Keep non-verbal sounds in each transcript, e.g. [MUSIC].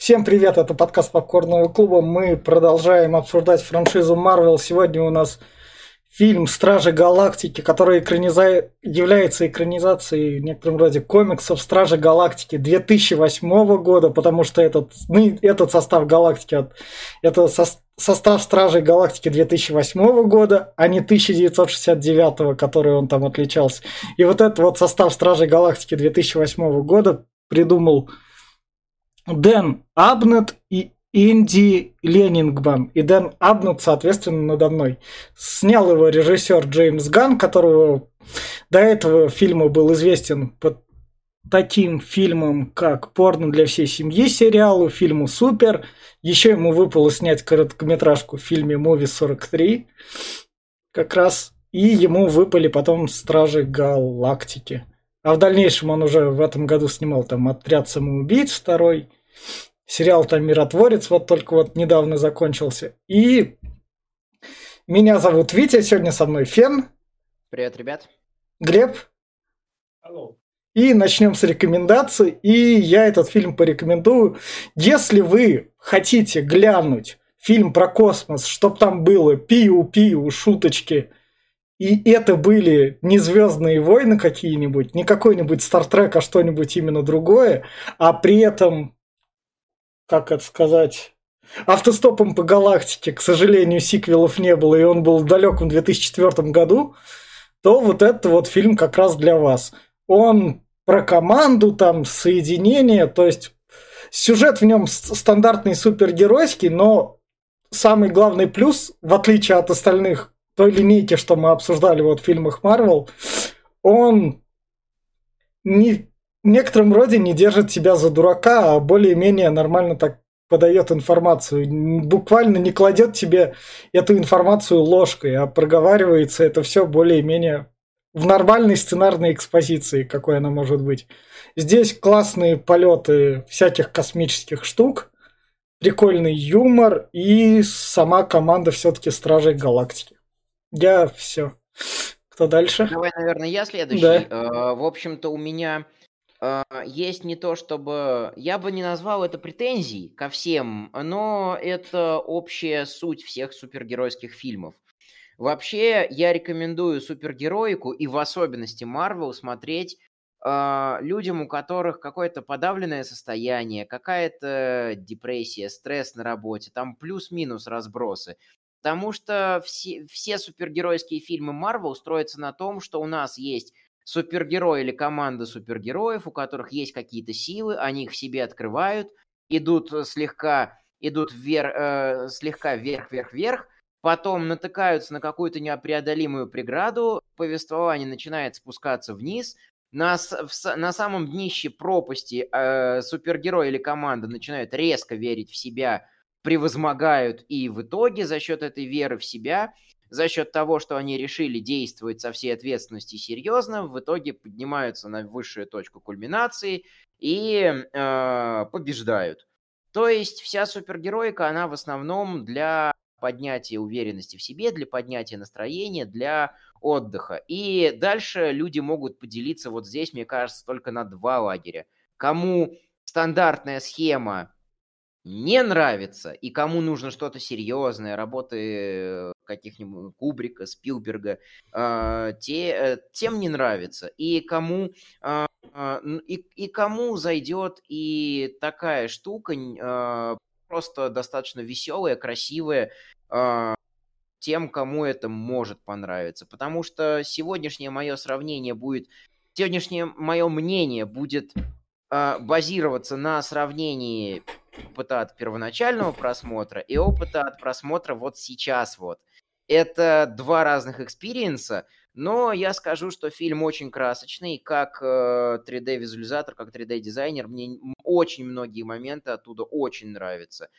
Всем привет, это подкаст Попкорного клуба. Мы продолжаем обсуждать франшизу Marvel. Сегодня у нас фильм «Стражи Галактики», который экраниза... является экранизацией в некотором роде комиксов «Стражи Галактики» 2008 года, потому что этот, ну, этот состав Галактики, это со... состав Стражей Галактики 2008 года, а не 1969, который он там отличался. И вот этот вот состав Стражей Галактики 2008 года придумал Дэн Абнет и Инди Ленингбан. И Дэн Абнет, соответственно, надо мной. Снял его режиссер Джеймс Ган, которого до этого фильма был известен под таким фильмом, как «Порно для всей семьи» сериалу, фильму «Супер». Еще ему выпало снять короткометражку в фильме «Муви 43». Как раз и ему выпали потом «Стражи Галактики». А в дальнейшем он уже в этом году снимал там «Отряд самоубийц» второй – Сериал там «Миротворец» вот только вот недавно закончился. И меня зовут Витя, сегодня со мной Фен. Привет, ребят. Глеб. Алло. И начнем с рекомендаций. И я этот фильм порекомендую. Если вы хотите глянуть фильм про космос, чтоб там было пиу-пиу, шуточки, и это были не Звездные войны какие-нибудь, не какой-нибудь Стартрек, а что-нибудь именно другое, а при этом как это сказать, автостопом по галактике, к сожалению, сиквелов не было, и он был в далеком 2004 году, то вот это вот фильм как раз для вас. Он про команду, там, соединение, то есть сюжет в нем стандартный супергеройский, но самый главный плюс, в отличие от остальных той линейки, что мы обсуждали вот в фильмах Марвел, он не в некотором роде не держит себя за дурака, а более-менее нормально так подает информацию. Буквально не кладет тебе эту информацию ложкой, а проговаривается это все более-менее в нормальной сценарной экспозиции, какой она может быть. Здесь классные полеты всяких космических штук, прикольный юмор и сама команда все-таки Стражей Галактики. Я все. Кто дальше? Давай, наверное, я следующий. Да. Э, в общем-то, у меня а, есть не то чтобы... Я бы не назвал это претензией ко всем, но это общая суть всех супергеройских фильмов. Вообще, я рекомендую супергероику и в особенности Марвел смотреть э, людям, у которых какое-то подавленное состояние, какая-то депрессия, стресс на работе, там плюс-минус разбросы. Потому что все, все супергеройские фильмы Марвел строятся на том, что у нас есть супергерой или команда супергероев, у которых есть какие-то силы, они их в себе открывают, идут э, слегка, идут вверх, э, слегка вверх-вверх-вверх, потом натыкаются на какую-то непреодолимую преграду, повествование начинает спускаться вниз, на, в, на самом днище пропасти э, супергерой или команда начинают резко верить в себя, превозмогают, и в итоге за счет этой веры в себя – за счет того, что они решили действовать со всей ответственностью серьезно, в итоге поднимаются на высшую точку кульминации и э, побеждают. То есть вся супергероика, она в основном для поднятия уверенности в себе, для поднятия настроения, для отдыха. И дальше люди могут поделиться вот здесь, мне кажется, только на два лагеря. Кому стандартная схема не нравится, и кому нужно что-то серьезное, работы каких-нибудь Кубрика, Спилберга, э, те, э, тем не нравится. И кому, э, и, и кому зайдет и такая штука, э, просто достаточно веселая, красивая, э, тем, кому это может понравиться. Потому что сегодняшнее мое сравнение будет, сегодняшнее мое мнение будет э, базироваться на сравнении опыта от первоначального просмотра и опыта от просмотра вот сейчас вот. Это два разных experience а, но я скажу, что фильм очень красочный, как 3D-визуализатор, э, как 3D-дизайнер, мне очень многие моменты оттуда очень нравятся.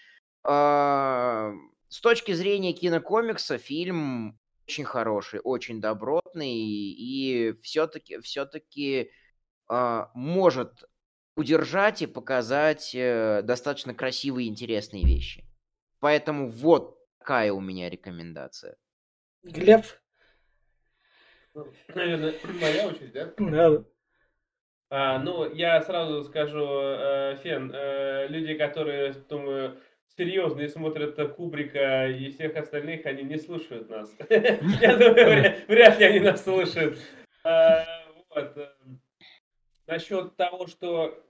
А, с точки зрения кинокомикса фильм очень хороший, очень добротный и все-таки все-таки а, может удержать и показать э, достаточно красивые и интересные вещи. Поэтому вот такая у меня рекомендация. Глеб? Наверное, моя очередь, да? Да. А, ну, я сразу скажу, э, Фен, э, люди, которые, думаю, серьезно и смотрят Кубрика и всех остальных, они не слушают нас. [LAUGHS] Я думаю, вряд ли они нас слушают. А. Э, Насчет того, что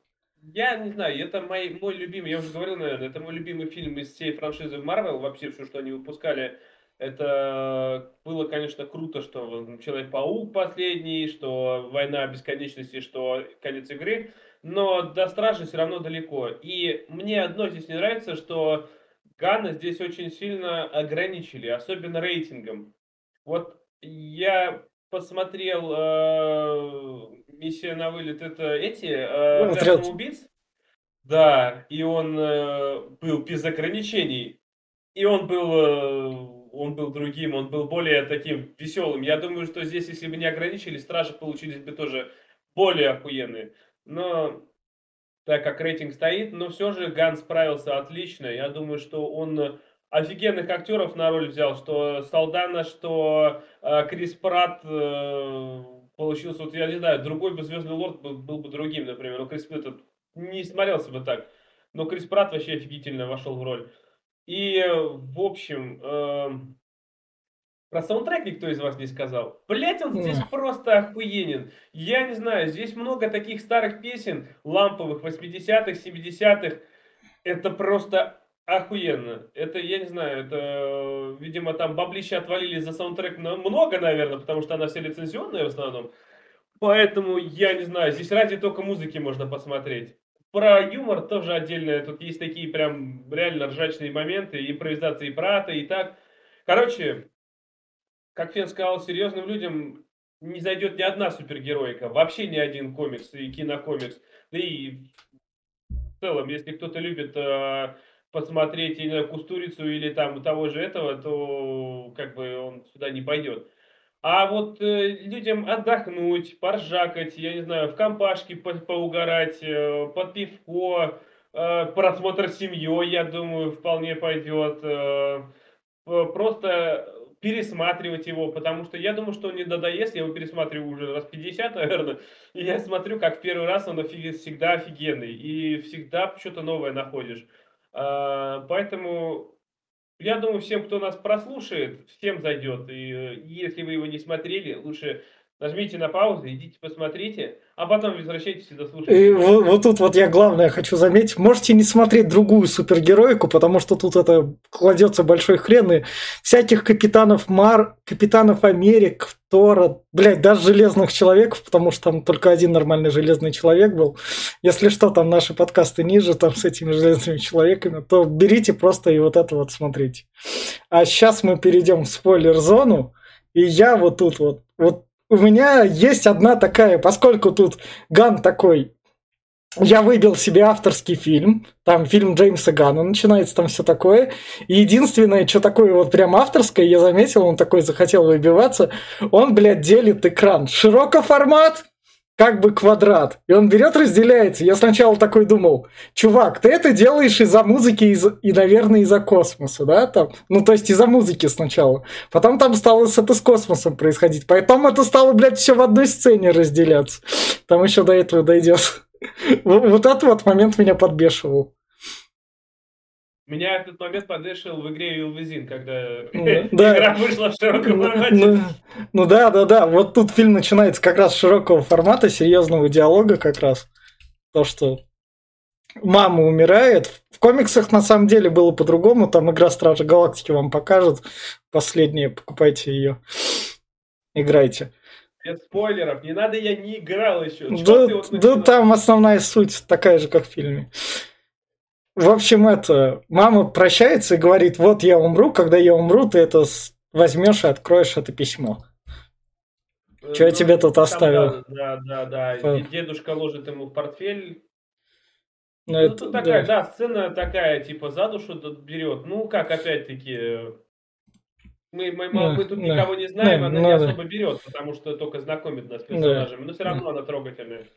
я не знаю, это мой, мой любимый, я уже говорил, наверное, это мой любимый фильм из всей франшизы Marvel, вообще все, что они выпускали. Это было, конечно, круто, что Человек-паук последний, что Война бесконечности, что конец игры, но до Стражи все равно далеко. И мне одно здесь не нравится, что Ганна здесь очень сильно ограничили, особенно рейтингом. Вот я посмотрел э, «Миссия на вылет» это эти э, «Отряд самоубийц». Да, и он э, был без ограничений. И он был, э, он был другим, он был более таким веселым. Я думаю, что здесь, если бы не ограничили, стражи получились бы тоже более охуенные. Но так как рейтинг стоит, но все же Ган справился отлично. Я думаю, что он офигенных актеров на роль взял, что Салдана, что э, Крис Пратт э, получился, вот я не знаю, другой бы Звездный Лорд был, был бы другим, например, но Крис Пратт не смотрелся бы так. Но Крис Пратт вообще офигительно вошел в роль. И, в общем, э, про саундтрек никто из вас не сказал. Блять, он здесь просто охуенен. Я не знаю, здесь много таких старых песен, ламповых, 80-х, 70-х. Это просто охуенно. Это, я не знаю, это, видимо, там баблища отвалили за саундтрек много, наверное, потому что она вся лицензионная в основном. Поэтому, я не знаю, здесь ради только музыки можно посмотреть. Про юмор тоже отдельно. Тут есть такие прям реально ржачные моменты, импровизации брата и так. Короче, как Фен сказал, серьезным людям не зайдет ни одна супергероика, вообще ни один комикс и кинокомикс. Да и в целом, если кто-то любит э, посмотреть, знаю, Кустурицу или там того же этого, то как бы он сюда не пойдет. А вот э, людям отдохнуть, поржакать, я не знаю, в компашке по поугарать, э, под пивко, э, просмотр семьей, я думаю, вполне пойдет. Э, просто пересматривать его, потому что я думаю, что он не надоест, я его пересматриваю уже раз 50, наверное, и я смотрю, как в первый раз он офиг... всегда офигенный, и всегда что-то новое находишь. А, поэтому я думаю, всем, кто нас прослушает, всем зайдет. И э, если вы его не смотрели, лучше нажмите на паузу, идите посмотрите, а потом возвращайтесь и дослушайте. И вот, вот тут вот я главное хочу заметить, можете не смотреть другую супергероику, потому что тут это кладется большой хрен, и всяких капитанов Мар, капитанов Америк, Тора, блядь, даже Железных Человеков, потому что там только один нормальный Железный Человек был. Если что, там наши подкасты ниже, там с этими Железными Человеками, то берите просто и вот это вот смотрите. А сейчас мы перейдем в спойлер-зону, и я вот тут вот, вот у меня есть одна такая, поскольку тут Ган такой, я выбил себе авторский фильм, там фильм Джеймса Гана начинается, там все такое. И единственное, что такое вот прям авторское, я заметил, он такой захотел выбиваться, он, блядь, делит экран. Широкоформат, как бы квадрат. И он берет, разделяется. Я сначала такой думал, чувак, ты это делаешь из-за музыки из и, наверное, из-за космоса, да? Там, ну, то есть из-за музыки сначала. Потом там стало это с космосом происходить. Потом это стало, блядь, все в одной сцене разделяться. Там еще до этого дойдет. [LAUGHS] Вот этот вот момент меня подбешивал. Меня этот момент подвешивал в игре Юлвизин, когда ну, [LAUGHS] игра вышла в широком ну, формате. Ну, ну да, да, да. Вот тут фильм начинается как раз с широкого формата, серьезного диалога как раз. То, что мама умирает. В комиксах на самом деле было по-другому. Там игра Стражи Галактики вам покажет. Последние, покупайте ее. Играйте. Без спойлеров. Не надо, я не играл еще. Да, вот да там основная суть такая же, как в фильме. В общем, это мама прощается и говорит, вот я умру, когда я умру, ты это возьмешь и откроешь это письмо. Что ну, я тебе тут оставил? Да, да, да. да. Дедушка ложит ему в портфель. Ну, ну это, такая, да. да, сцена такая, типа, за душу берет. Ну, как, опять-таки, мы, мы, мы, мы тут да, никого не знаем, да, она надо. не особо берет, потому что только знакомит нас с персонажами. Да. Но все равно она трогательная.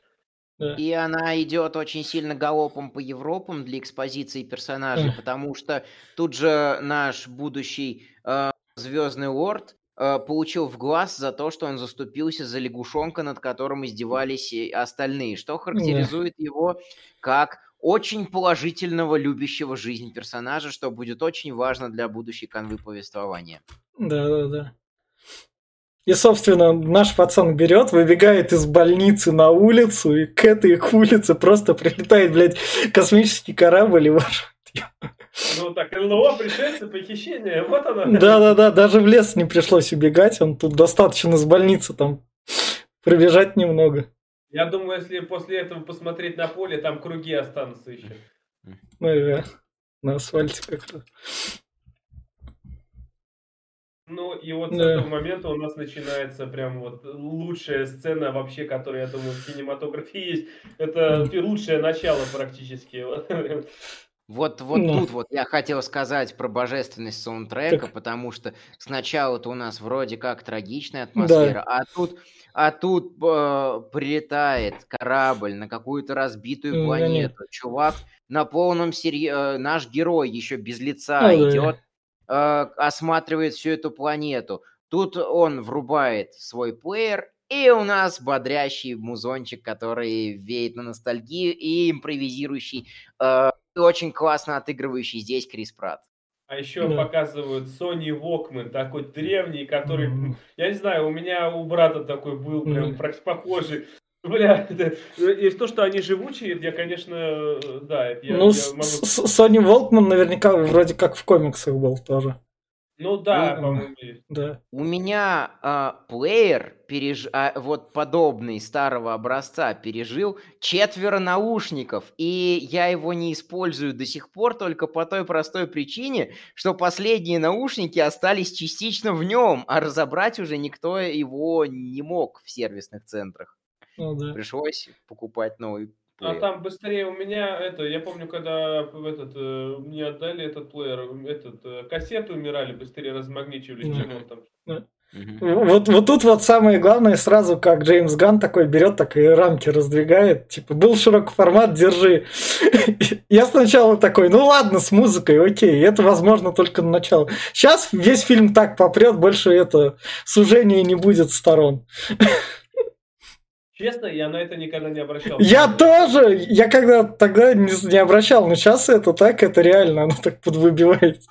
Да. И она идет очень сильно галопом по Европам для экспозиции персонажей, потому что тут же наш будущий э, Звездный Лорд э, получил в глаз за то, что он заступился за лягушонка, над которым издевались остальные, что характеризует да. его как очень положительного, любящего жизнь персонажа, что будет очень важно для будущей канвы повествования. Да, да, да. И, собственно, наш пацан берет, выбегает из больницы на улицу, и к этой к улице просто прилетает, блядь, космический корабль и ваш... Ну так, ЛНО, пришельцы, похищение, вот оно. Да-да-да, даже в лес не пришлось убегать, он тут достаточно с больницы там пробежать немного. Я думаю, если после этого посмотреть на поле, там круги останутся еще. Ну, на асфальте как-то. Ну, и вот да. с этого момента у нас начинается прям вот лучшая сцена вообще, которая, я думаю, в кинематографе есть. Это лучшее начало практически. Вот, вот ну. тут вот я хотел сказать про божественность саундтрека, так. потому что сначала-то у нас вроде как трагичная атмосфера, да. а тут, а тут э, прилетает корабль на какую-то разбитую планету. Да, Чувак на полном серьезе, э, наш герой еще без лица ну, идет, да. Э, осматривает всю эту планету. Тут он врубает свой плеер, и у нас бодрящий музончик, который веет на ностальгию и импровизирующий э, очень классно отыгрывающий здесь Крис Пратт. А еще да. показывают Sony Walkman, такой древний, который, я не знаю, у меня у брата такой был, прям похожий. Бля, это, есть то, что они живучие, я, конечно, да. Я, ну, я могу... Sony Walkman наверняка вроде как в комиксах был тоже. Ну да, по-моему, Да. У меня а, плеер переж... а, вот подобный старого образца пережил четверо наушников, и я его не использую до сих пор только по той простой причине, что последние наушники остались частично в нем, а разобрать уже никто его не мог в сервисных центрах. Ну, да. Пришлось покупать новый а там быстрее у меня это, я помню, когда этот э, мне отдали этот плеер, этот э, кассеты умирали, быстрее размагничивались, чем он там. Вот, вот тут вот самое главное, сразу как Джеймс Ган такой берет, так и рамки раздвигает. Типа, был широкий формат, держи. [LAUGHS] Я сначала такой, ну ладно, с музыкой, окей, это возможно только на начало. Сейчас весь фильм так попрет, больше это сужения не будет сторон. [LAUGHS] Честно, я на это никогда не обращал. Я тоже! Я когда тогда не, не обращал, но сейчас это так, это реально, оно так подвыбивается.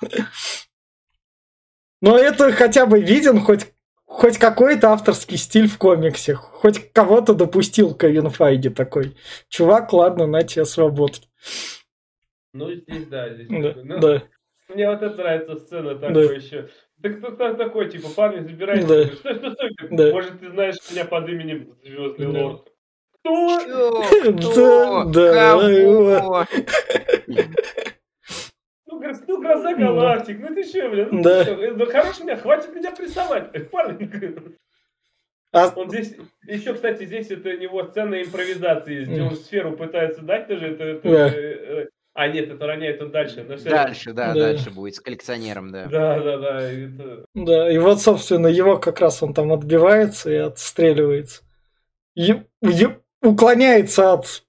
Но это хотя бы виден хоть, хоть какой-то авторский стиль в комиксе. Хоть кого-то допустил Кевин Файги такой. Чувак, ладно, на тебе свободу. Ну, здесь да, здесь. Да, ну, да. Мне вот это нравится сцена такой да. еще. Так кто там такой, типа, парни, забирайте. Да. Стой, стой, стой. Да. Может, ты знаешь меня под именем Звездный да. Лорд. Кто? Кто? Да, да. Ну, ну, гроза галактик, ну ты что, блин, ну да. ты что, ну хорош меня, хватит меня прессовать, парни. А... Он здесь, еще, кстати, здесь это у него сцена импровизации, где он сферу пытается дать тоже, это, это да. А, нет, это роняет он дальше. Но все дальше, да, да, дальше будет с коллекционером, да. Да, да, да. Это... Да, и вот, собственно, его как раз он там отбивается и отстреливается. И, и уклоняется от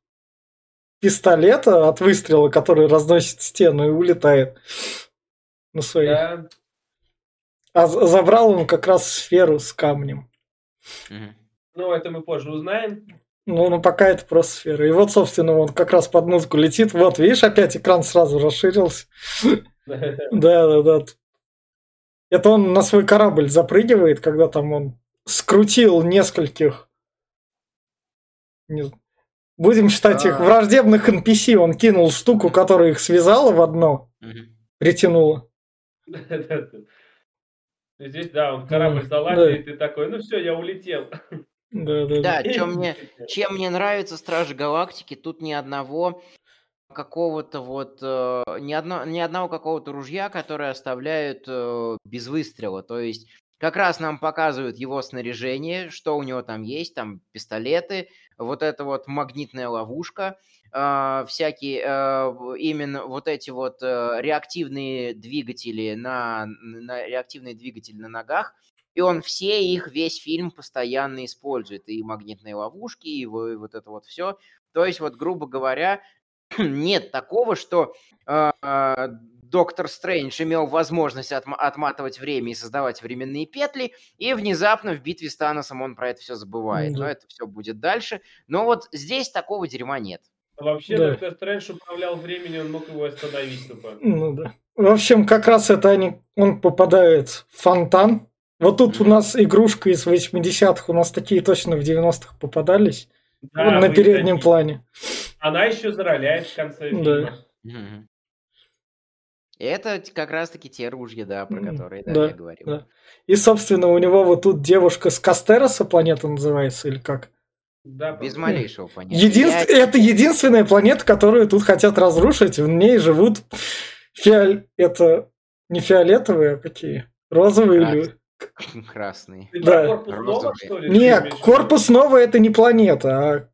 пистолета, от выстрела, который разносит стену и улетает на своих. Да. А забрал он как раз сферу с камнем. Угу. Ну, это мы позже узнаем. Ну, ну, пока это просто сфера. И вот, собственно, он как раз под музыку летит. Вот, видишь, опять экран сразу расширился. [LAUGHS] Да, да, да. Это он на свой корабль запрыгивает, когда там он скрутил нескольких... Будем считать их а. враждебных NPC. Он кинул штуку, которая их связала в одно, притянула. [LAUGHS] Здесь, да, он корабль залазит, и такой, ну все, я улетел. [LAUGHS] Да, да, да. Чем мне, чем мне нравится Стражи Галактики, тут ни одного какого-то вот э, ни, одно, ни одного какого-то ружья, которое оставляют э, без выстрела. То есть как раз нам показывают его снаряжение, что у него там есть, там пистолеты, вот эта вот магнитная ловушка, э, всякие э, именно вот эти вот реактивные двигатели на, на реактивные двигатели на ногах, и он все их, весь фильм постоянно использует. И магнитные ловушки, и вот это вот все. То есть, вот, грубо говоря, [CLEARS THROAT] нет такого, что э, Доктор Стрэндж имел возможность отм- отматывать время и создавать временные петли, и внезапно в битве с Таносом он про это все забывает. Да. Но это все будет дальше. Но вот здесь такого дерьма нет. Вообще, Да. Доктор Стрэндж управлял временем, он мог его остановить тупо. Ну да. В общем, как раз это они, он попадает в фонтан. Вот тут у нас игрушка из 80-х, у нас такие точно в 90-х попадались. Да, на переднем такие. плане. Она еще зароляет в конце Да. фильма. И Это как раз-таки те ружья, да, про которые да, да, я говорил. да. И, собственно, у него вот тут девушка с Кастероса планета называется, или как? Да, Без малейшего понятия. Единст- Я- Это единственная планета, которую тут хотят разрушить. В ней живут фиоль... Это не фиолетовые, а какие? Розовые Красные. или... [LAUGHS] Красные. Ты Да. корпус Нова, Розовый. что ли? Не, ты имеешь в виду? корпус новый это не планета, а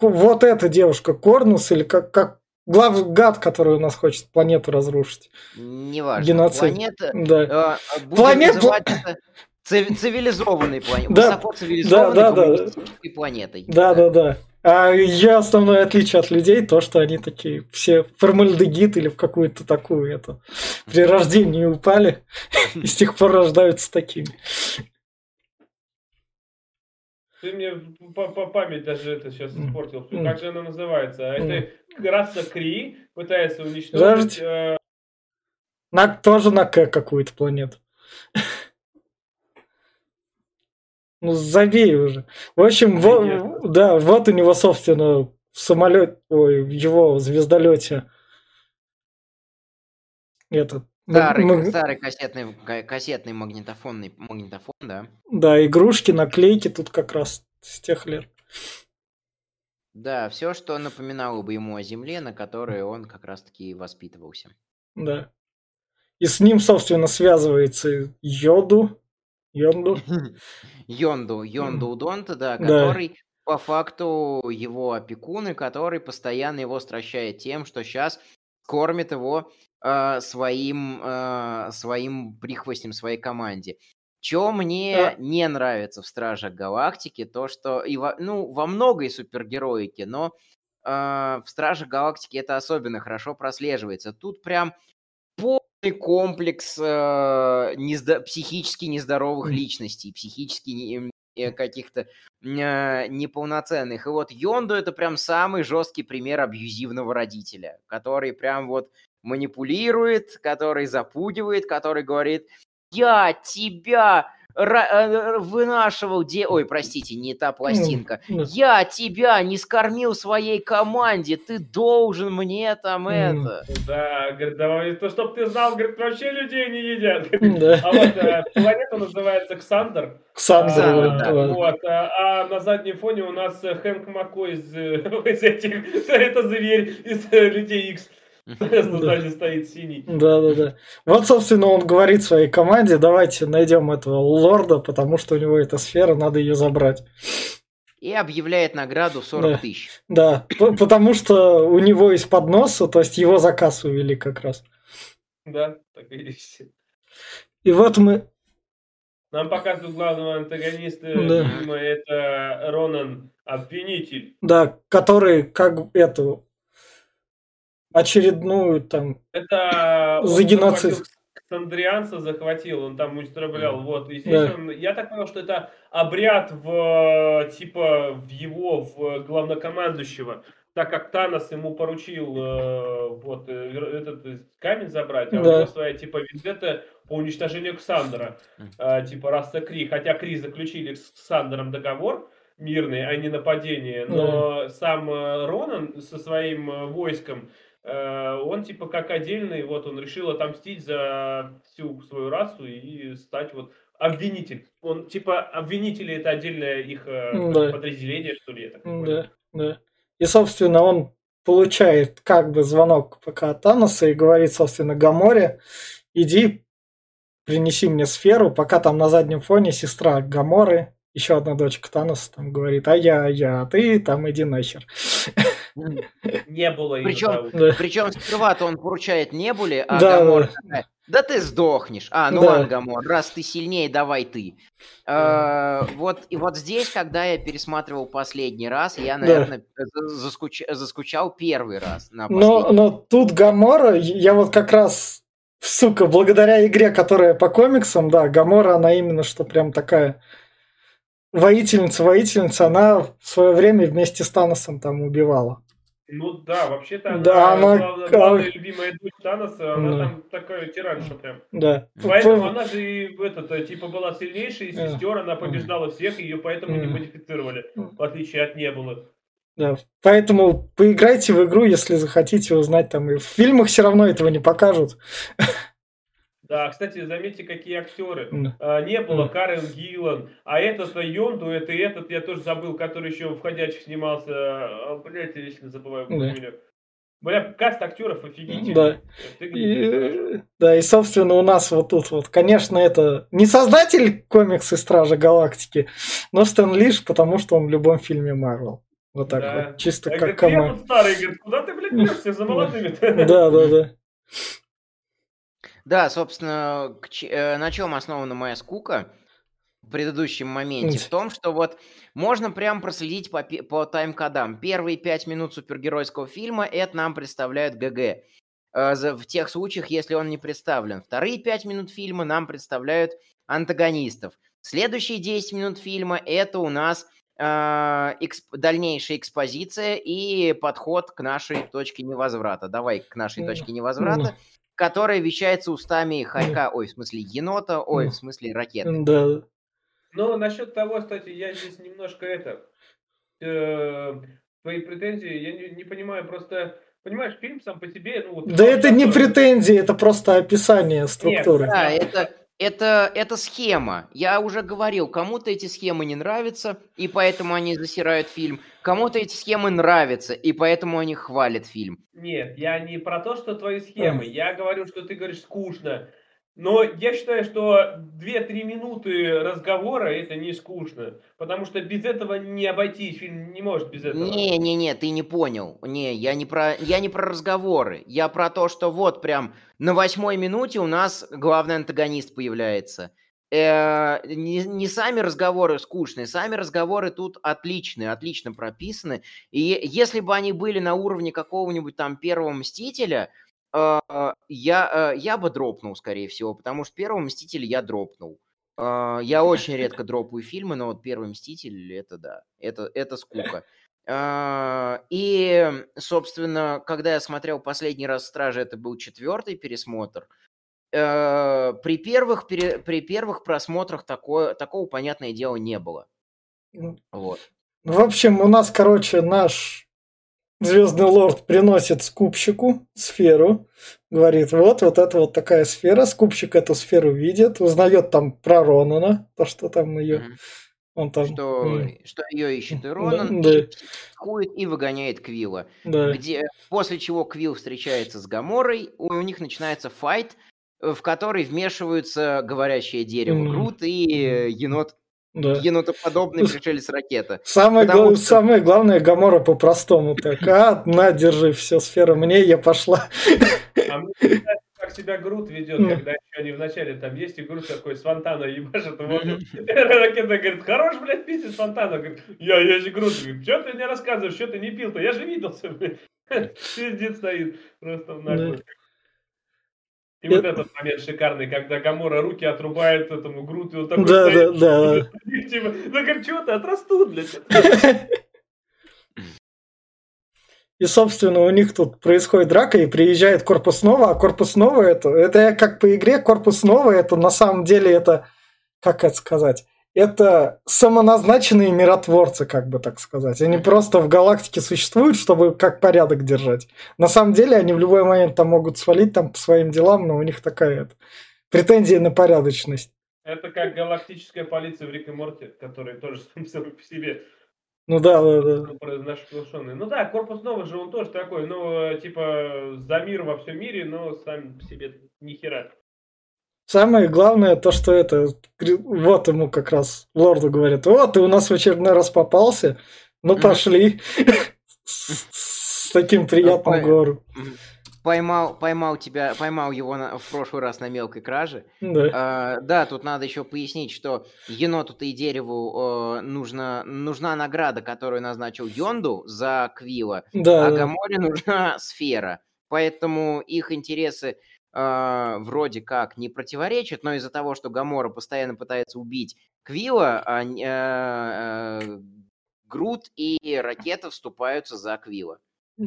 вот эта девушка, Корнус, или как, как главгад, который у нас хочет планету разрушить. Неважно. Геноцид. Планета... Да. э, будем Планет- называть это цив- цивилизованной планетой. Да. Высоко цивилизованной Да, да, да. планетой. Да, да, да. А ее основное отличие от людей то, что они такие все формальдегид или в какую-то такую эту при рождении упали и с тех пор рождаются такими. Ты мне по, по память даже это сейчас испортил. Как же она называется? А. Это раса Кри пытается уничтожить... Э, На, тоже на К какую-то планету. Ну, забей уже. В общем, во- да, вот у него, собственно, в самолете, ой, в его звездолете этот, м- Старый, м- старый кассетный, ка- кассетный магнитофонный магнитофон, да. да, игрушки, наклейки тут как раз с тех лет. Да, все, что напоминало бы ему о Земле, на которой он как раз-таки воспитывался. Да. И с ним, собственно, связывается Йоду. [LAUGHS] Йонду. Йонду, Йонду Удонта, да, Да. который по факту его опекун, и который постоянно его стращает тем, что сейчас кормит его э, своим, э, своим прихвостнем, своей команде. Чё мне Да. не нравится в Стражах Галактики, то что и во, ну, во многой супергероике, но э, в Стражах Галактики это особенно хорошо прослеживается. Тут прям полный комплекс э, нездо- психически нездоровых личностей, психически не- э, каких-то э, неполноценных. И вот Йонду это прям самый жесткий пример абьюзивного родителя, который прям вот манипулирует, который запугивает, который говорит, я тебя вынашивал, де... ой, простите, не та пластинка, Ну, я тебя не скормил своей команде, ты должен мне там это. Да, говорит, давай, то, чтоб ты знал, говорит, вообще людей не едят. [LAUGHS] Да. А вот э, планета называется Ксандр. Ксандр, вот, да. вот. А, а на заднем фоне у нас э, Хэнк Маккой из, э, [LAUGHS] из этих, [LAUGHS] это зверь из э, Людей Икс. [LAUGHS] Сзади стоит синий. Да, да, да. Вот, собственно, он говорит своей команде, давайте найдем этого лорда, потому что у него эта сфера, надо ее забрать. И объявляет награду в 40 Да. тысяч. Да, потому что у него из-под носа, то есть его заказ увели как раз. Да, так и есть. И вот мы... Нам показывают главного антагониста Да. фильма, это Ронан, обвинитель. Да, который как эту очередную там... Это За геноцид. захватил Ксандрианца захватил, он там уничтожал. Вот. И здесь Да. он, я так понял, что это обряд в типа в его, в главнокомандующего. Так как Танос ему поручил э, вот э, этот э, камень забрать, а у Да. него своя типа вендетта по уничтожению Ксандра. Э, типа раса Кри. Хотя Кри заключили с Ксандром договор мирный, а не нападение. Но сам э, Ронан со своим войском он типа как отдельный, вот он решил отомстить за всю свою расу и стать вот обвинитель. Он типа обвинители это отдельное их э, Да. подразделение, что ли, я так. Да, да. И, собственно, он получает как бы звонок пока от Таноса и говорит, собственно, Гаморе, иди, принеси мне сферу, пока там на заднем фоне сестра Гаморы, еще одна дочка Таноса там говорит, а я, а я, а ты там иди нахер. [LAUGHS] [LAUGHS] Не было ее Причем-. Да. Причем сперва-то он поручает Небуле, а Да, Гамора да. да ты сдохнешь. А, ну Да. ладно, Гамор, раз ты сильнее, давай ты. Э, Вот, и вот здесь, когда я пересматривал последний раз, я, Да. наверное, за- заскуч- заскучал первый раз на Но, но тут Гамора, я вот как раз сука, благодаря игре, которая по комиксам, да, Гамора, она именно что прям такая воительница, воительница, она в свое время вместе с Таносом там убивала. Ну да, вообще-то да, она, главная, главная любимая дочь Таноса, она да. там такая тиранша прям. Да. Поэтому она же и этот, типа была сильнейшей из сестер, она побеждала всех, ее поэтому не модифицировали, в отличие от Небулы. Да, поэтому поиграйте в игру, если захотите узнать там. И в фильмах все равно этого не покажут. Да, кстати, заметьте, какие актеры. Mm. А, не было mm. Карен Гиллан, а этот Йонду, это и этот, я тоже забыл, который еще в «Ходячих» снимался. А, блядь, я вечно забываю mm. Бля, каст актеров офигительный. Да. И, да, и, собственно, у нас вот тут вот, конечно, это не создатель комиксы Стража Галактики, но Стэн Лиш, потому что он в любом фильме Марвел. Вот так да. вот, чисто я как команда. старый, говорит, куда ты, блядь, прешься за [LAUGHS] молодыми Да, да, да. Да, собственно, э, на чем основана моя скука в предыдущем моменте? В том, что вот можно прям проследить по, по тайм-кодам. Первые пять минут супергеройского фильма это нам представляют ГГ. Э, в тех случаях, если он не представлен. Вторые пять минут фильма нам представляют антагонистов. Следующие 10 минут фильма это у нас э, эксп, дальнейшая экспозиция и подход к нашей точке невозврата. Давай к нашей точке невозврата которая вещается устами хорька, ой, в смысле енота, ой, в смысле ракеты. Да. Ну, насчет того, кстати, я здесь немножко это... Э, твои претензии, я не, не понимаю, просто... Понимаешь, фильм сам по себе... Ну, вот, да это не претензии, это просто описание структуры. Нет, да, это, это, это схема. Я уже говорил, кому-то эти схемы не нравятся, и поэтому они засирают фильм. Кому-то эти схемы нравятся, и поэтому они хвалят фильм. Нет, я не про то, что твои схемы. Я говорю, что ты говоришь скучно. Но я считаю, что 2-3 минуты разговора это не скучно. Потому что без этого не обойтись. Фильм не может без этого. Не-не-не, ты не понял. Не, я не, про, я не про разговоры. Я про то, что вот прям на восьмой минуте у нас главный антагонист появляется. Э, не, не сами разговоры скучные, сами разговоры тут отличные, отлично прописаны. И если бы они были на уровне какого-нибудь там первого Мстителя, я, э, я бы дропнул, скорее всего, потому что первого Мстителя я дропнул. А, я очень редко дропаю фильмы, но вот первый Мститель, это да, это, это скука. А, и, собственно, когда я смотрел последний раз «Стражи», это был четвертый пересмотр, э, при первых, при первых просмотрах такое, такого, понятное дело, не было. Вот. В общем, у нас, короче, наш Звездный лорд приносит скупщику сферу, говорит, вот, вот это вот такая сфера, скупщик эту сферу видит, узнает там про Ронана, то, что там ее... Он там... Что, mm. что ее ищет и Ронан, да, и, да. и выгоняет Квилла. Да. Где, после чего Квилл встречается с Гаморой, у, у них начинается файт, в который вмешиваются говорящее дерево mm. Грут и енот да. енотоподобный пришелец ракета. Самое, гла- что... самое главное, Гамора по-простому так. А, на, держи, все, сфера мне, я пошла. А мне нравится, как себя Грут ведет, когда еще они вначале там есть, и Грут такой с фонтана ебашит. Ракета говорит, хорош, блядь, пиздец фонтана. Говорит, я, я же Грут. Говорит, что ты мне рассказываешь, что ты не пил-то? Я же виделся, блядь. [LAUGHS] Пиздец стоит просто нахуй. И вот этот момент шикарный, когда Гамора руки отрубает этому Груту, и он такой да, стоит, да, да. [LAUGHS] Типа, ну как что ты, отрастут, блядь. [LAUGHS] И, собственно, у них тут происходит драка, и приезжает Корпус Нова, а Корпус Нова это, это как по игре, Корпус Нова это на самом деле это, как это сказать, это самоназначенные миротворцы, как бы так сказать. Они просто в галактике существуют, чтобы как порядок держать. На самом деле они в любой момент там могут свалить там по своим делам, но у них такая это, претензия на порядочность. Это как галактическая полиция в Рик и Морти, который тоже сам [LAUGHS] по себе. Ну да, да, да. Ну да, корпус новый же он тоже такой, ну, типа, за мир во всем мире, но сам по себе ни хера. Самое главное то, что это, вот ему как раз лорду говорят, вот, ты у нас в очередной раз попался, ну пошли. С таким приятным гором. Поймал, поймал тебя, поймал его на, в прошлый раз на мелкой краже. Да. А, да, тут надо еще пояснить, что еноту-то и дереву э, нужна, нужна награда, которую назначил Йонду за Квила, да, а Гаморе нужна [LAUGHS] сфера. Поэтому их интересы э, вроде как не противоречат, но из-за того, что Гамора постоянно пытается убить Квилла, э, э, Грут и Ракета вступаются за Квилла. [CLEARS THROAT]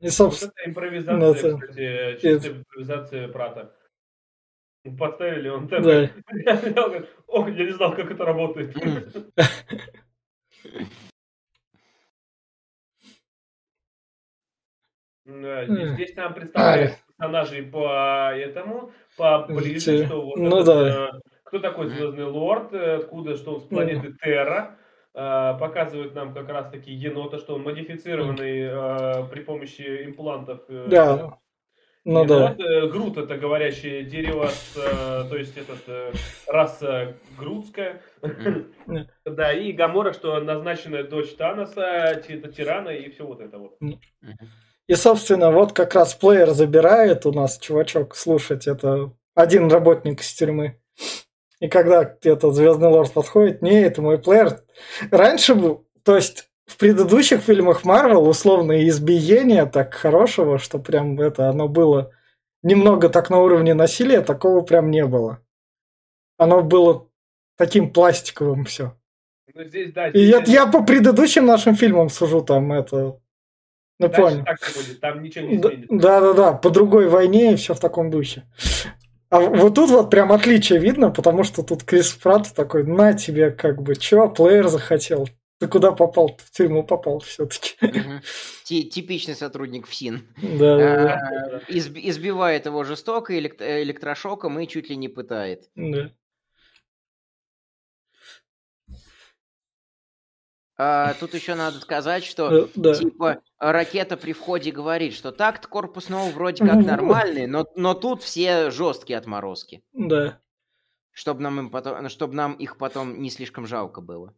И, собственно... Вот это импровизация, это... кстати, чистая это... импровизация Прата. Поставили он ТВ. Да. [LAUGHS] Ох, я не знал, как это работает. [LAUGHS] Здесь нам представляют персонажей по этому, поближе, что вот ну, да. Э, кто такой Звездный Лорд, откуда, что он с планеты Терра, э, показывают нам как раз таки енота, что он модифицированный э, при помощи имплантов. Да. Ну да. Грут это говорящее дерево, с, то есть этот раса грудская. [LAUGHS] да, и Гамора, что назначенная дочь Таноса, это тирана и все вот это вот. И, собственно, вот как раз плеер забирает у нас чувачок слушать. Это один работник из тюрьмы. И когда где-то Звездный Лорд подходит, не, это мой плеер. Раньше был, то есть в предыдущих фильмах Марвел условное избиение так хорошего, что прям это оно было немного так на уровне насилия, такого прям не было. Оно было таким пластиковым все. Ну, здесь, да, здесь... И я, я по предыдущим нашим фильмам сужу там это ну, Дальше понял. Так будет, там ничего не изменится. Да, да, да, по другой войне и все в таком духе. А вот тут вот прям отличие видно, потому что тут Крис Пратт такой, на тебе как бы, чё, плеер захотел. Ты куда попал? В тюрьму попал все-таки. Типичный сотрудник ФСИН. Да, а, избивает его жестоко электрошоком и чуть ли не пытает. Да. А, тут еще надо сказать, что э, да. типа ракета при входе говорит, что такт корпусного вроде как нормальный, но, но тут все жесткие отморозки. Да. Чтобы нам, им потом, чтобы нам их потом не слишком жалко было.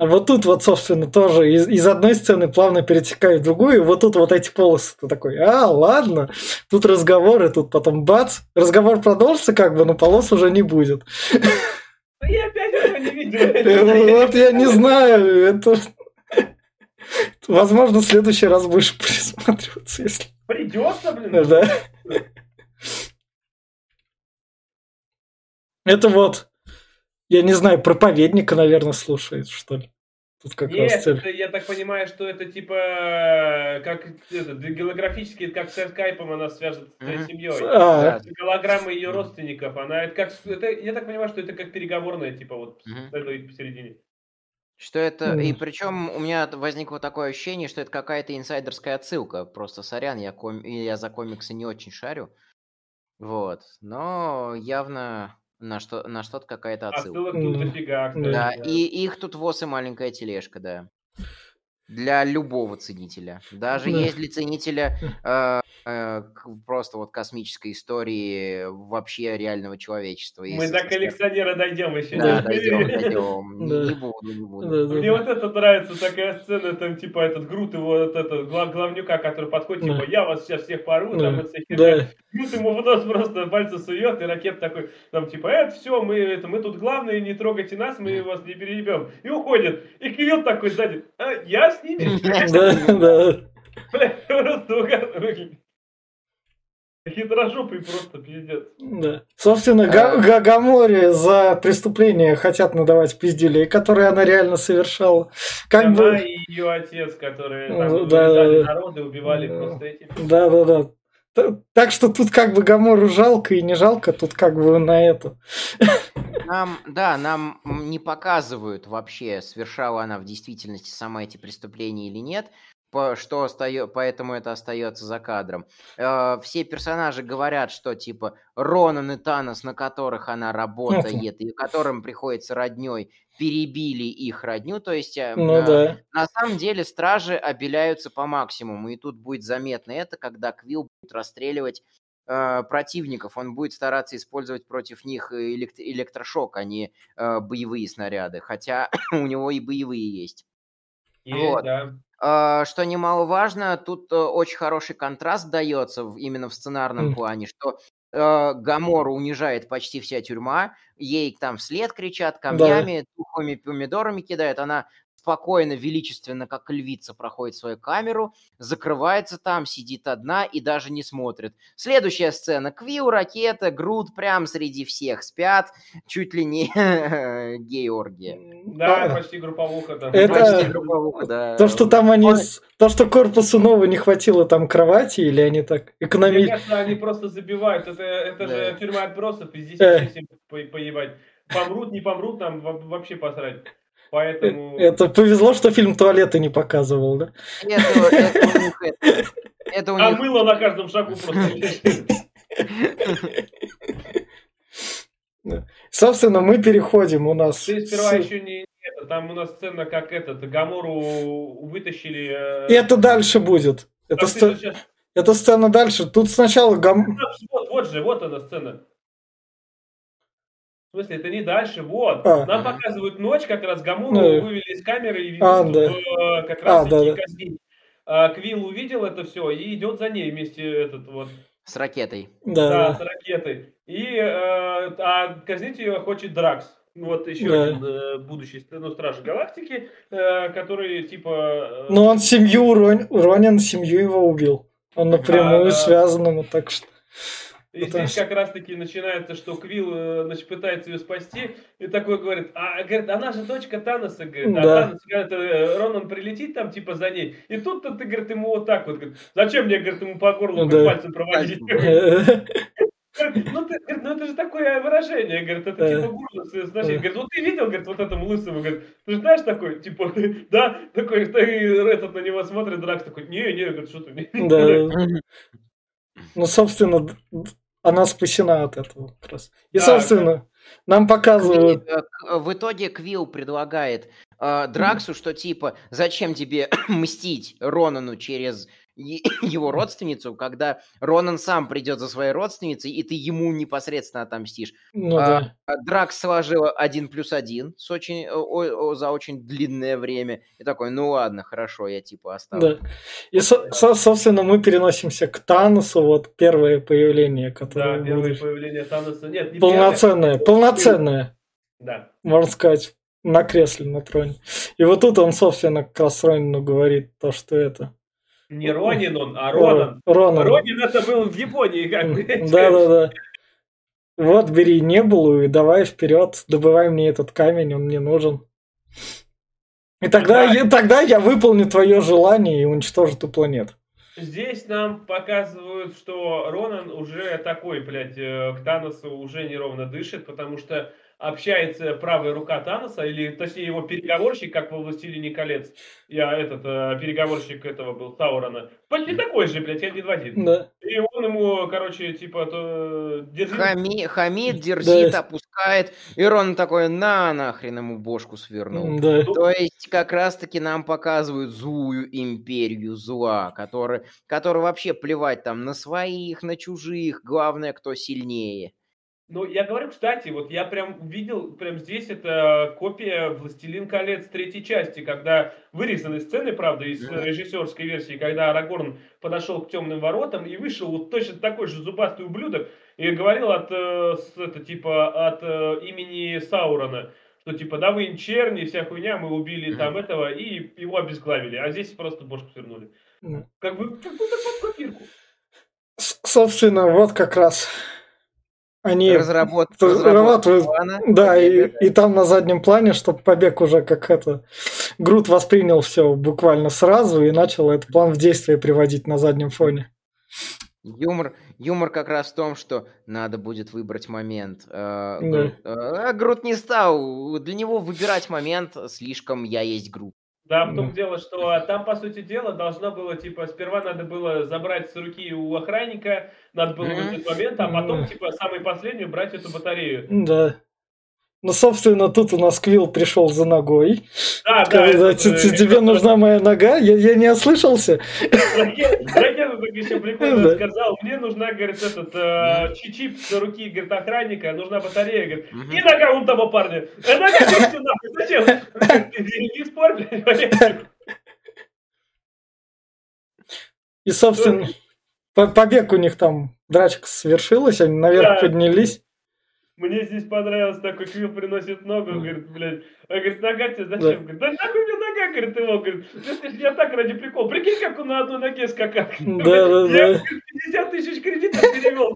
А вот тут вот, собственно, тоже из, из одной сцены плавно перетекает в другую, вот тут вот эти полосы, ты такой, а, ладно, тут разговоры, тут потом бац, разговор продолжится как бы, но полос уже не будет. Я опять этого не видел. Э, вот я не знаю, это... Возможно, в следующий раз будешь присматриваться, если... Придется, блин. Да. Это вот, я не знаю, проповедника, наверное, слушает, что ли. Тут как Нет, раз цель. это, я так понимаю, что это типа как это, голографически, как со скайпом она свяжет с твоей семьей. А. Голограмма ее родственников, она это как это, я так понимаю, что это как переговорная, типа вот mm-hmm. посередине. Что это, mm. и причем у меня возникло такое ощущение, что это какая-то инсайдерская отсылка. Просто сорян, я, ком... я за комиксы не очень шарю. Вот. Но явно на, что, на что-то какая-то отсылка. Отсылок тут дофига. Да, и их тут воз и маленькая тележка, да. Для любого ценителя. Даже да. если ценителя э, э, просто вот космической истории вообще реального человечества. Мы до коллекционера дойдем еще. Да, дойдем, [LAUGHS] дойдем. Не, не буду, не буду. Мне вот это нравится, такая сцена, там типа этот Грут его, вот это, глав, главнюка, который подходит, типа, я вас сейчас всех пору, там, это Грут ему в нос просто пальцы сует, и ракет такой, там, типа, это все, мы, это, мы тут главные, не трогайте нас, мы вас не переебем. И уходит. И Квилл такой сзади, а, я с ними? Да, [LAUGHS] да. Бля, просто угадываю выглядит. Хитрожопый просто пиздец. Да. Собственно, а... Гагамори за преступление хотят надавать пиздюлей, которые она реально совершала. Как она бы... и ее отец, которые там да, да, народы, убивали да, просто этим. Да, да, да. Так что тут как бы Гамору жалко и не жалко, тут как бы на это. Нам, да, нам не показывают вообще, совершала она в действительности сама эти преступления или нет по, что остается, поэтому это остается за кадром. Э, все персонажи говорят, что типа Ронан и Танос, на которых она работает, и которым приходится родней, перебили их родню. То есть э, ну, э, да. на самом деле стражи обеляются по максимуму. И тут будет заметно это, когда Квилл будет расстреливать э, противников. Он будет стараться использовать против них элект- электрошок, а не э, боевые снаряды. Хотя [COUGHS] у него и боевые есть. Есть, вот. да. А, что немаловажно, тут э, очень хороший контраст дается именно в сценарном плане, что Гамору унижает почти вся тюрьма, ей там вслед кричат камнями, да. тухлыми помидорами кидают, она спокойно, величественно, как львица, проходит свою камеру, закрывается там, сидит одна и даже не смотрит. Следующая сцена. Квилл, Ракета, Грут прям среди всех спят, чуть ли не [LAUGHS] Георгия. Да, почти групповуха там. Это- Почти групповуха, да. То, что там они... То, что корпусу нового не хватило там кровати, или они так Мне экономили... кажется, они просто забивают. Это, это Да. же тюрьма отбросов, и здесь Э. всем по- поебать. Помрут, не помрут, нам во- вообще посрать. Поэтому... Это повезло, что фильм туалеты не показывал, да? Это, это у них... Это, это у А мыло на каждом шагу просто. Собственно, мы переходим у нас... Ты сперва с- еще не... это, там у нас сцена, как этот, Гамору вытащили... э, И это дальше будет. Это сцена дальше. Тут сначала гам... Вот, вот же, вот она сцена. В смысле, это не дальше, вот. А. Нам показывают ночь, как раз Гамуру Ну. вывели из камеры и ведут А, да. э, как раз А, да, таки да. казнить. А, Квилл увидел это все и идет за ней вместе этот вот, С ракетой. Да, да, да. с ракетой. И э, а казнить ее хочет Дракс. Вот еще Да. один э, будущий ну, страж галактики, э, который типа. э, Но он семью, Рон... Ронин семью его убил. Он напрямую да. связан ему, так что... И Потому здесь как раз-таки начинается, что Квилл э, значит, пытается ее спасти, и такой говорит, а говорит, она же дочка Таноса, говорит, а Да. Танос, говорит, э, Ронан прилетит там типа за ней, и тут-то ты, говорит, ему вот так вот, говорит, зачем мне, говорит, ему по горлу Да. пальцем проводить? [LAUGHS] Ну, ты, говорит, ну это же такое выражение, говорит, это типа гурно значение. Говорит, вот ты видел, говорит, вот этому лысому, говорит, ты же знаешь такой, типа, [LAUGHS] да, такой, этот на него смотрит, Дракс такой, не, не, говорит, что ты не. Да. Ну, собственно, она спасена от этого как раз. И, Да, собственно, нам показывают... Э, В итоге Квилл предлагает э, Драксу, что типа, зачем тебе [CLEARS THROAT] мстить Ронану через [COUGHS] его родственницу, когда Ронан сам придет за своей родственницей, и ты ему непосредственно отомстишь. Ну, а, да. А Дракс сложил один плюс один с очень, о- о- за очень длинное время. И такой, ну ладно, хорошо, я типа оставлю. Да. И, со- со- собственно, мы переносимся к Таносу, вот первое появление, Да, которое первое будет. появление Таноса, нет, не Полноценное, первое. полноценное, Да. можно сказать, на кресле на троне. И вот тут он, собственно, как раз Ронину говорит то, что это. Не Ронин он, а Ронан. Ронан. Ронин это был в Японии, как бы. Да, да, да. Вот, бери Небулу и давай вперед, добывай мне этот камень, он мне нужен. И тогда, Да. я, тогда я выполню твое желание и уничтожу ту планету. Здесь нам показывают, что Ронан уже такой, блядь, э, к Таносу уже неровно дышит, потому что общается правая рука Таноса, или точнее его переговорщик, как во «Властелине колец». Я этот, э, переговорщик этого был, Саурона. Почти такой же, блядь, один в один. Да. И он ему, короче, типа, то, держи Хами, хамит, дерзит, Да. опускает, и Рон такой, на нахрен ему бошку свернул. Да. То есть как раз-таки нам показывают злую империю зла, который, который вообще плевать там на своих, на чужих, главное, кто сильнее. Ну, я говорю, кстати, вот я прям видел, прям здесь это копия «Властелин колец» третьей части, когда вырезаны сцены, правда, из Мгм. режиссерской версии, когда Арагорн подошел к темным воротам и вышел вот точно такой же зубастый ублюдок и говорил от, э, с- это, типа, от э, имени Саурона, что типа, да вы черни, вся хуйня, мы убили там этого, и его обезглавили, а здесь просто бошку свернули. Как бы, как будто под копирку. С- Собственно, вот как раз они Разработ- разрабатывают, плана. да, и, и там на заднем плане, чтобы побег уже как это, Грут воспринял все буквально сразу и начал этот план в действие приводить на заднем фоне. Юмор, юмор как раз в том, что надо будет выбрать момент. Э, Да. Грут, э, Грут не стал. Для него выбирать момент слишком я есть Грут. Да, в том дело, что там, по сути дела, должно было, типа, сперва надо было забрать с руки у охранника, надо было Мгм. вызвать момент, а потом, типа, самый последний брать эту батарею. Да. Ну, собственно, тут у нас Квилл пришел за ногой. Да, да, Когда это, «Т- т- э, тебе нужна моя нога, я, я не ослышался. Ракет ракет так еще прикольно Да. сказал, мне нужна, говорит, этот э, чи- чип с руки, говорит, охранника, нужна батарея, говорит, и нога у того парня. Э, нога, зачем? Не спорь, блядь. И, собственно, по- побег у них там, драчка свершилась, они наверх Да. поднялись. Мне здесь понравилось, такой Квилл приносит ногу, говорит, блядь. А говорит, нога тебе зачем? Говорит, да нахуй мне нога, говорит, его, говорит, я так ради прикола. Прикинь, как он на одной ноге скакал. Да, да, да. Я 50 тысяч кредитов перевел.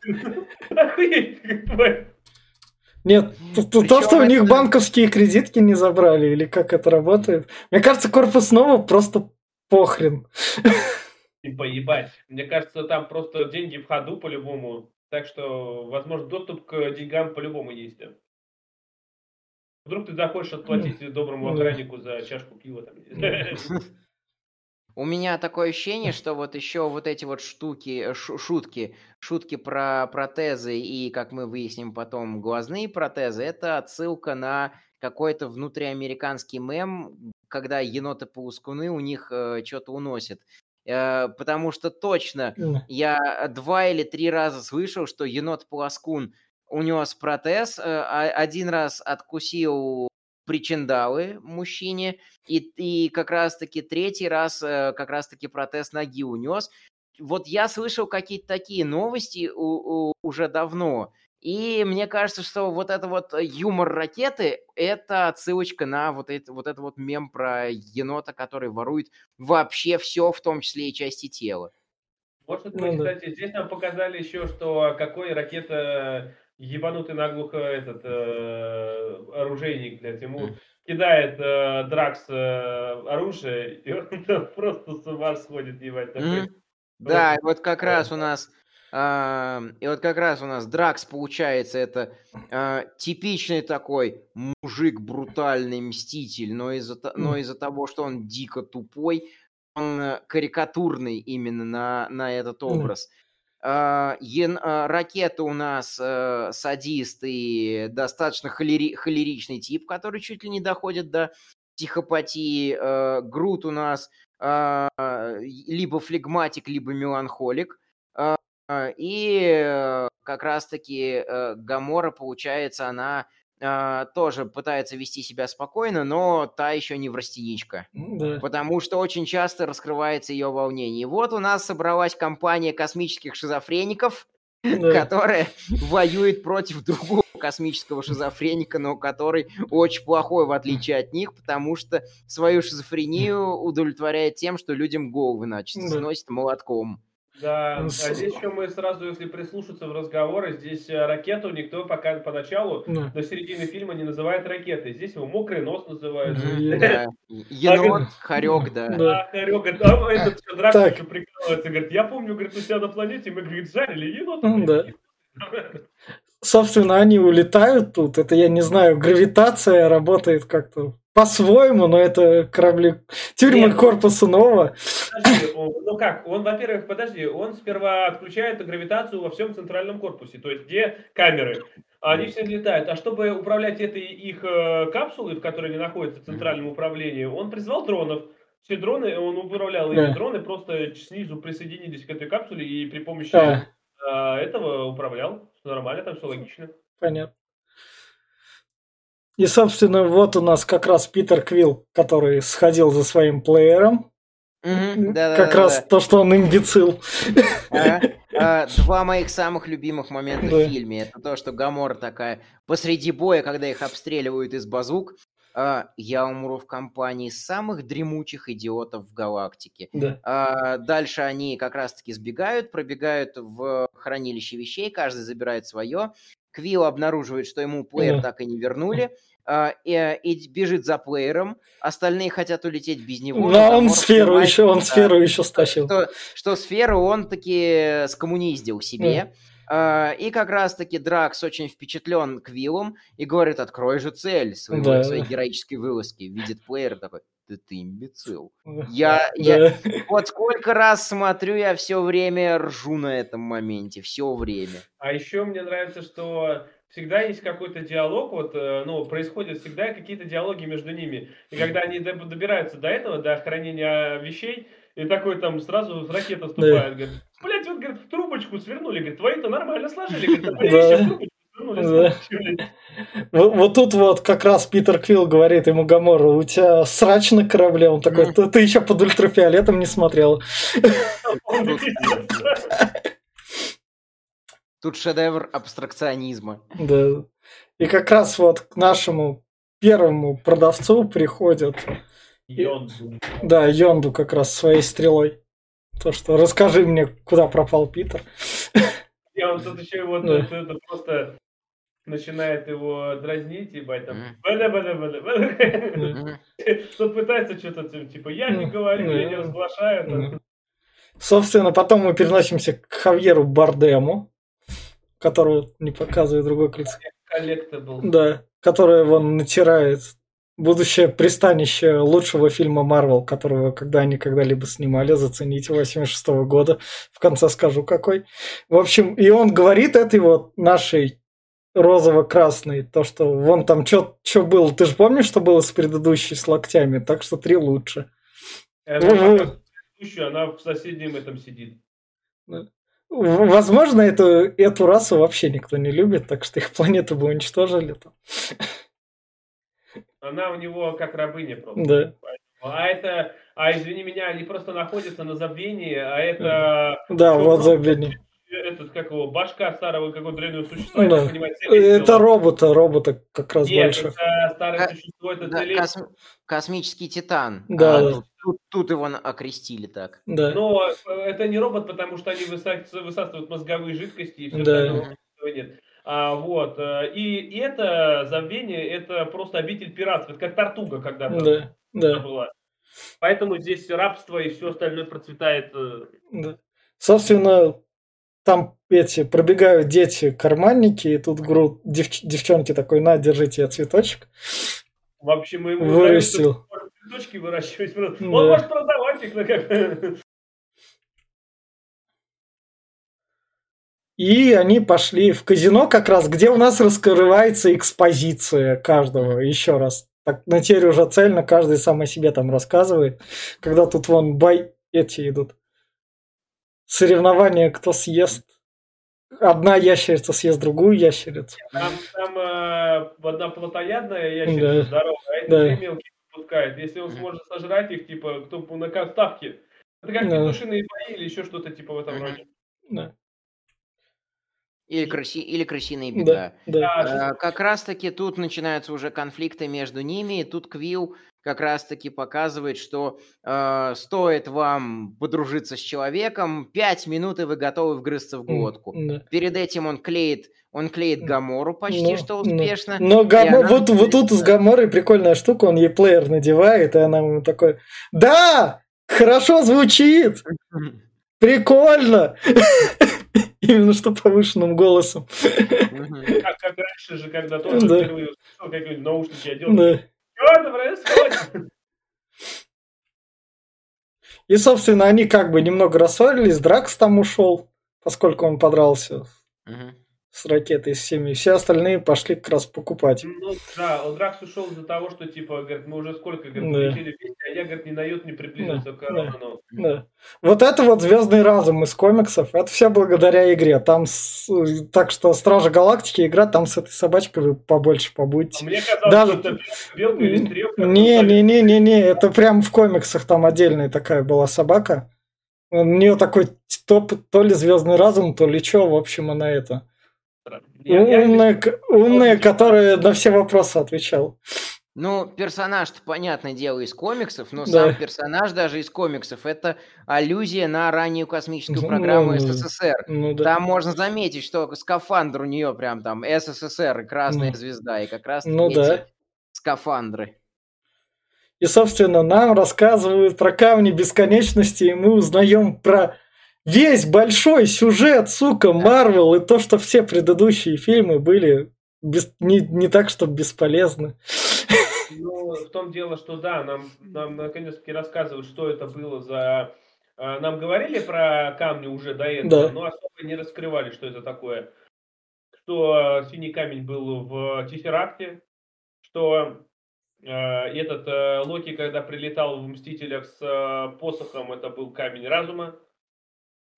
Охуеть, нет, то, то, что у них банковские кредитки не забрали, или как это работает. Мне кажется, корпус снова просто похрен. [LAUGHS] И поебать. Мне кажется, там просто деньги в ходу по-любому. Так что, возможно, доступ к деньгам по-любому есть. Вдруг ты захочешь отплатить доброму охраннику за чашку пива. Там. [LAUGHS] У меня такое ощущение, что вот еще вот эти вот штуки, шутки, шутки про протезы и, как мы выясним потом, глазные протезы, это отсылка на какой-то внутриамериканский мем, когда еноты-полускуны у них э, что-то уносят. Э, потому что точно я два или три раза слышал, что енот-полоскун унес протез, э, один раз откусил причиндалы мужчине, и, и как раз-таки третий раз э, как раз-таки протез ноги унес. Вот я слышал какие-то такие новости у, у, уже давно, и мне кажется, что вот это вот юмор ракеты – это отсылочка на вот это, вот это вот мем про енота, который ворует вообще все, в том числе и части тела. Может быть, ну, кстати, здесь нам показали еще, что какой ракета ебанутый наглухо этот э, оружейник, блядь, ему кидает э, Дракс э, оружие, и он [LAUGHS] просто с ума сходит, ебать. Такой. Mm-hmm. Да, и вот как раз у нас э, и вот как раз у нас Дракс получается это э, типичный такой мужик брутальный мститель, но из-за но из-за того, что он дико тупой, он э, карикатурный именно на на этот образ. А, а, ракета у нас э, садист и достаточно холери, холеричный тип, который чуть ли не доходит до психопатии. Э, Грут у нас а, либо флегматик, либо меланхолик. И э, как раз-таки Гамора, получается, она а, тоже пытается вести себя спокойно, но та еще не в растеничка. Да. Потому что очень часто раскрывается ее волнение. И вот у нас собралась компания космических шизофреников, [LAUGHS] да. которая воюет против другого космического шизофреника, но который очень плохой, в отличие от них, потому что свою шизофрению удовлетворяет тем, что людям головы, значит, да. сносит молотком. Да, ну, а здесь еще мы сразу, если прислушаться в разговоры, здесь э, ракету никто пока поначалу да. до середины фильма не называет ракетой. Здесь его мокрый нос называют. Да. [LAUGHS] Енот, хорек, да. Да, хорек. А этот еще прикалывается, говорит, я помню, говорит, у себя на планете мы, говорит, жарили енот. Да. Собственно, они улетают тут. Это, я не знаю, гравитация работает как-то по-своему, но это корабли... Тюрьмы Нет, корпуса Нова. Подожди, ну как, он, во-первых, подожди, он сперва отключает гравитацию во всем центральном корпусе, то есть где камеры. Они все летают. А чтобы управлять этой их э, капсулой, в которой они находятся, в центральном управлении, он призвал дронов. Все дроны, он управлял ими. Да. Дроны просто снизу присоединились к этой капсуле и при помощи да. э, этого управлял. Нормально, там все логично. Понятно. И, собственно, вот у нас как раз Питер Квилл, который сходил за своим плеером. Да, как да, раз да. то, что он имбецил. А, два моих самых любимых момента в фильме. Это то, что Гамора такая посреди боя, когда их обстреливают из базук, а, я умру в компании самых дремучих идиотов в галактике. Да. А, дальше они как раз-таки сбегают, пробегают в хранилище вещей, каждый забирает свое. Квилл обнаруживает, что ему плеер так и не вернули, а, и, и бежит за плеером, остальные хотят улететь без него. Но он сферу еще, он сферу еще стащил. Что, что сферу он таки скоммуниздил себе. Uh, и как раз-таки Дракс очень впечатлен Квиллом и говорит, открой же цель своего, да. своей героической вылазки. Видит плеер такой, да ты имбецил. Я, я вот сколько раз смотрю, я все время ржу на этом моменте, все время. А еще мне нравится, что всегда есть какой-то диалог, вот, э, ну, происходят всегда какие-то диалоги между ними. И когда они добираются до этого, до хранения вещей, и такой там сразу ракета вступает, да. говорит, блядь, вот, говорит, трубочку свернули, говорит, твои-то нормально сложили, говорит, [LAUGHS] а. Вот, вот тут вот как раз Питер Квилл говорит ему Гамору, у тебя срач на корабле. Он такой, ты, ты еще под ультрафиолетом не смотрел. [LAUGHS] Тут шедевр абстракционизма. Да. И как раз вот к нашему первому продавцу приходят... Йонду. Да, Йонду как раз своей стрелой. То, что расскажи мне, куда пропал Питер. [LAUGHS] И он тут еще его да. это просто начинает его дразнить, ебать, там, бада бада бада бада Тот пытается что-то, типа, я не говорю, я не разглашаю. Собственно, потом мы переносимся к Хавьеру Бардему, которого не показывает другой лицо. Да, который он натирает будущее пристанище лучшего фильма Марвел, которого когда они когда-либо снимали, зацените, 86 -го года. В конце скажу какой. В общем, и он говорит этой вот нашей розово-красный, то, что вон там что было. Ты же помнишь, что было с предыдущей с локтями? Так что три лучше. Это предыдущую, она в соседнем этом сидит. Возможно, эту, эту расу вообще никто не любит, так что их планету бы уничтожили. Там. Она у него как рабыня просто. Да. А это, а извини меня, они просто находятся на забвении, а это... Да, вот забвение этот, как его, башка старого какого-то древнего существа. Да. Это робота, робота как раз Нет, больше. это старое существо, это да, кос... Космический титан. Да, а, да. Тут, тут, его окрестили так. Да. Но э, это не робот, потому что они высасывают мозговые жидкости и все да. нет. А, вот. Э, и, и это забвение, это просто обитель пиратства. Это как Тартуга когда-то да, да. была. Поэтому здесь рабство и все остальное процветает. Э. Да. Собственно, там эти пробегают дети карманники, и тут гру, дев, девчонки такой, на, держите я цветочек. Вообще мы ему вырастил. цветочки выращивать. [LAUGHS] Да. Он может продавать их как И они пошли в казино как раз, где у нас раскрывается экспозиция каждого. Еще раз. Так, на теперь уже цельно каждый сам о себе там рассказывает. Когда тут вон бай эти идут соревнование, кто съест. Одна ящерица съест другую ящерицу. Там, там э, одна плотоядная ящерица да. здоровая, а эти да. мелкие пускает. Если он сможет сожрать их, типа, кто на ставке. Это как да. петушиные бои или еще что-то типа в этом роде. Да. Или, краси... Или крысиные бега. Да, да. А, как раз-таки тут начинаются уже конфликты между ними, и тут Квилл как раз-таки показывает, что э, стоит вам подружиться с человеком, пять минут, и вы готовы вгрызться в глотку. Да. Перед этим он клеит он клеит Гамору почти но, что успешно. Но, но Гамор, она... вот, вот тут с Гаморой прикольная штука, он ей плеер надевает, и она ему такой, да, хорошо звучит, [LAUGHS] прикольно. [LAUGHS] Именно что повышенным голосом. Как, как раньше же, когда тоже да. впервые услышал, как наушники одел. Да. Что это происходит? И, собственно, они как бы немного рассорились, Дракс там ушел, поскольку он подрался. Угу с ракетой, с всеми. Все остальные пошли как раз покупать. Ну да, Дракс ушел из-за того, что типа, говорит, мы уже сколько, говорит, да. вместе, а я, говорит, на йод не приблизился да. к Роману. Да. да. Вот это вот Звездный разум из комиксов, это все благодаря игре. Там с... так что Стража Галактики игра, там с этой собачкой вы побольше побудете. А мне казалось, Даже... что это белка или стрелка. Не, не, не, не, не, это прям в комиксах там отдельная такая была собака. У нее такой топ, то ли звездный разум, то ли что, в общем, она это умная, умная, которая на все вопросы отвечал. Ну, персонаж-то, понятное дело, из комиксов, но да. сам персонаж даже из комиксов – это аллюзия на раннюю космическую ну, программу ну, СССР. Ну, да. Там можно заметить, что скафандр у нее прям там СССР и Красная ну, Звезда, и как раз ну, эти да. скафандры. И, собственно, нам рассказывают про камни бесконечности, и мы узнаем про весь большой сюжет, сука, Марвел, и то, что все предыдущие фильмы были без, не, не так, что бесполезны. Ну, в том дело, что да, нам, нам наконец-таки рассказывают, что это было за... А, нам говорили про камни уже до этого, да. но особо не раскрывали, что это такое. Что синий камень был в Тиферакте, что э, этот Локи, когда прилетал в Мстителях с посохом, это был камень разума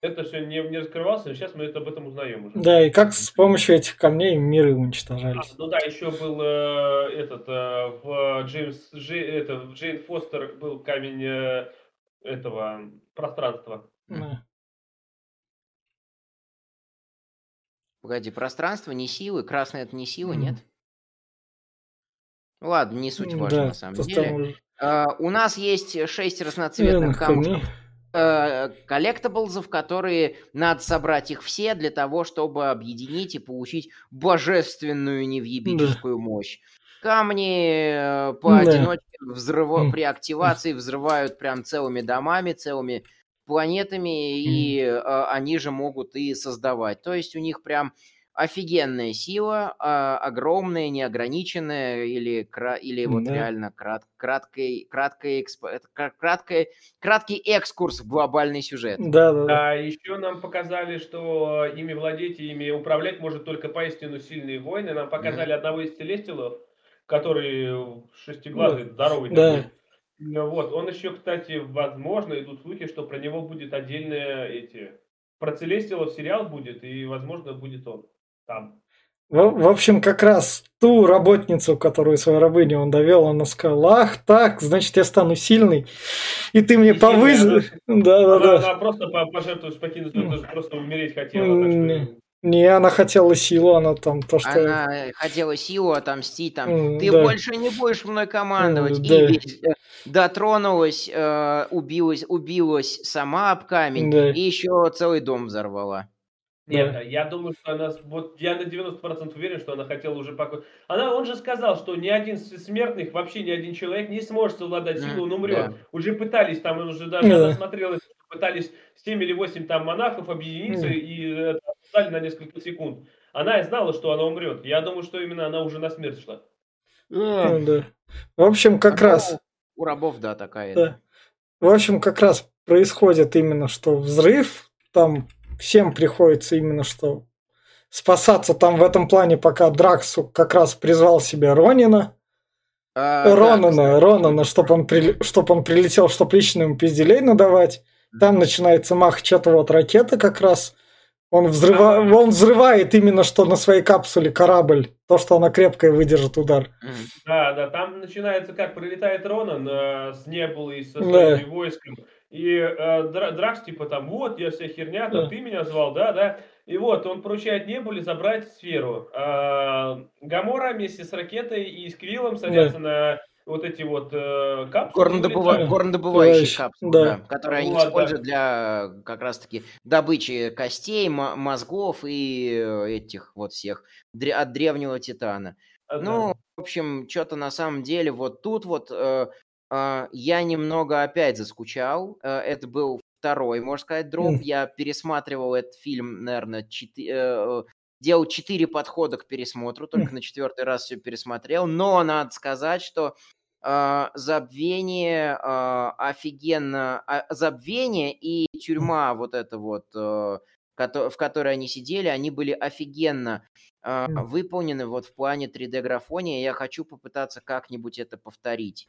это все не, не раскрывалось, но сейчас мы это об этом узнаем уже. Да, и как с помощью этих камней миры уничтожались. А, ну да, еще был э, этот э, в Джеймс Джей, это, в Джейн Фостер был камень э, этого пространства. Да. Погоди, пространство не силы, красное это не сила, нет? Ладно, не суть важно Да, на самом деле. там А, у нас есть шесть разноцветных камушков они- э, коллектаблзов, которые надо собрать их все для того, чтобы объединить и получить божественную невъебическую мощь. Камни э, поодиночке взрыва- М. при активации взрывают прям целыми домами, целыми планетами, и э, они же могут и создавать. То есть у них прям офигенная сила, а, огромная, неограниченная, или, кра- или вот Да. реально крат, краткой, краткой, эксп- это кра- краткой, краткий экскурс в глобальный сюжет. Да, да, да. А еще нам показали, что ими владеть и ими управлять может только поистину сильные воины. Нам показали одного из Целестилов, который шестиглазый, здоровый Да. такой. Ну Вот, он еще, кстати, возможно, идут слухи, что про него будет отдельные эти... Про Целестилов сериал будет, и, возможно, будет он там. В, в общем, как раз ту работницу, которую свою рабыню он довел, она сказала, ах, так, значит, я стану сильной, и ты мне повысишь. Да, да, да. она просто по- пожертвовать, покинуть, ну, просто умереть хотела. Не, она хотела силу, она там то, что... Она хотела силу отомстить, там, М, ты да. больше не будешь мной командовать. М, И да. э, дотронулась, э, убилась, убилась сама об камень, Да. и еще целый дом взорвала. Нет, Да. я думаю, что она, вот я на 90% уверен, что она хотела уже покой. Она, он же сказал, что ни один с- смертных, вообще ни один человек не сможет совладать силой, он умрет. да. Уже пытались, там он уже даже Да. смотрела, пытались 7 или 8 там монахов объединиться Мгм. и э, отстали на несколько секунд. Она знала, что она умрет. Я думаю, что именно она уже на смерть шла. Ну, да. В общем, как Ну, раз... У рабов, да, такая. Да. В общем, как раз происходит именно что взрыв, там всем приходится именно что спасаться там в этом плане, пока Драксу как раз призвал себе Ронина, А, да, Ронана, кстати. Ронана, чтобы он, прили- чтоб он прилетел, чтоб лично ему пизделей надавать. Там начинается мах что-то вот ракеты как раз. Он, взрыва... Ага. он взрывает именно что на своей капсуле корабль, то, что она крепкая выдержит удар. Да, да, там начинается, как прилетает Ронан э, с Небулой, со Да. своим войском, и э, Дра- Дракс типа там, вот, я вся херня, там, Да. ты меня звал, да, да, и вот, он поручает Небуле забрать сферу. А, Гамора вместе с ракетой и с Квиллом садятся на вот эти вот э, капсулы. Горнодобыва-. Горнодобывающие Добывающие, капсулы, да. да, которые они Вот, да. используют для как раз-таки добычи костей, мо- мозгов и э, этих вот всех от древнего Титана. А, да. Ну, в общем, что-то на самом деле вот тут вот э, э, я немного опять заскучал. Э, это был второй, можно сказать, дроп. Мгм. Я пересматривал этот фильм, наверное, делал четыре подхода к пересмотру, только на четвертый раз все пересмотрел. Но надо сказать, что э, забвение э, офигенно, а, забвение и тюрьма вот это вот, э, в которой они сидели, они были офигенно э, выполнены вот в плане 3D-графония. Я хочу попытаться как-нибудь это повторить.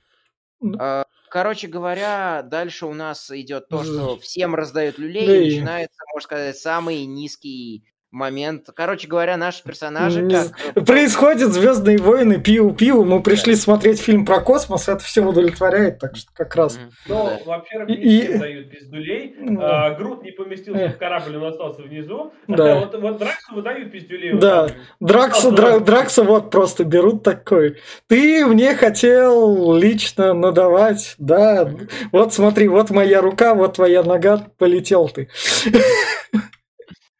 Э, Короче говоря, дальше у нас идет то, что всем раздают люлей, Да и- начинается, можно сказать, самый низкий момент. Короче говоря, наши персонажи Не как... Происходит Звездные войны, пиу-пиу. Мы пришли смотреть фильм про космос, это все удовлетворяет, так что как раз. Ну, да. во-первых, И- дают пиздюлей. Ну. А, Грут не поместился Э. в корабль, он остался внизу. Да. [LAUGHS] Вот, вот Драксу выдают пиздюлей. Да. Дракса, Дра- Дракса вот просто берут такой. Ты мне хотел лично надавать, да. Вот смотри, вот моя рука, вот твоя нога, полетел ты. [LAUGHS]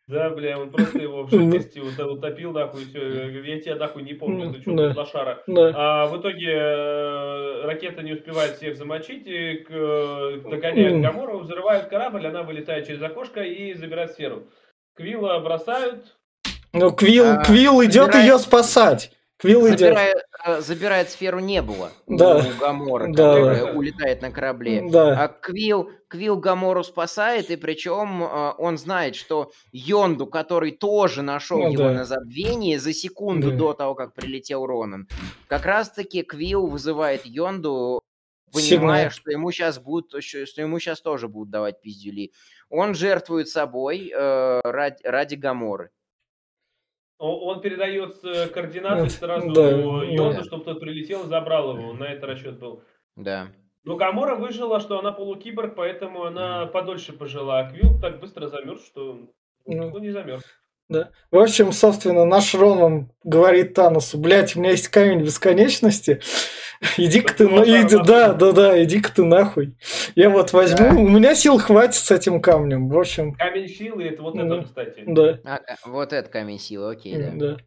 Да, бля, он просто его в жидкости ут- утопил, нахуй, все. Я тебя нахуй не помню, ты что, Да. лошара. Да. А в итоге э, ракета не успевает всех замочить, и к, э, догоняют. Гамору, взрывают корабль, она вылетает через окошко и забирает сферу. Квилла бросают. Ну, Квилл, А, Квилл идет забирает- ее спасать. Квилл идет. Забирает, э, забирает сферу не было Да. у Гамора, Да, которая улетает на корабле. Да. А Квилл, Квилл Гамору спасает, и причем э, он знает, что Йонду, который тоже нашел Ну его да. на забвении за секунду Да. до того, как прилетел Ронан, как раз-таки Квилл вызывает Йонду, Сигнал. понимая, что ему сейчас будут, что ему сейчас тоже будут давать пиздюли. Он жертвует собой э, ради, ради Гаморы. Он, он передает координаты сразу да, Йонду, да. чтобы тот прилетел и забрал его. На это расчет был. Да. Но Гамора выжила, что она полукиборг, поэтому она подольше пожила. А Квилл так быстро замерз, что ну, не замерз. Да. В общем, собственно, наш Ронан говорит Таносу, блядь, у меня есть камень бесконечности, [LAUGHS] иди-ка ты, на... иди, да, да, да, иди-ка ты нахуй. Я вот возьму, да. у меня сил хватит с этим камнем, в общем. Камень силы, это вот это, кстати. Да. А, вот это камень силы, окей, да. да.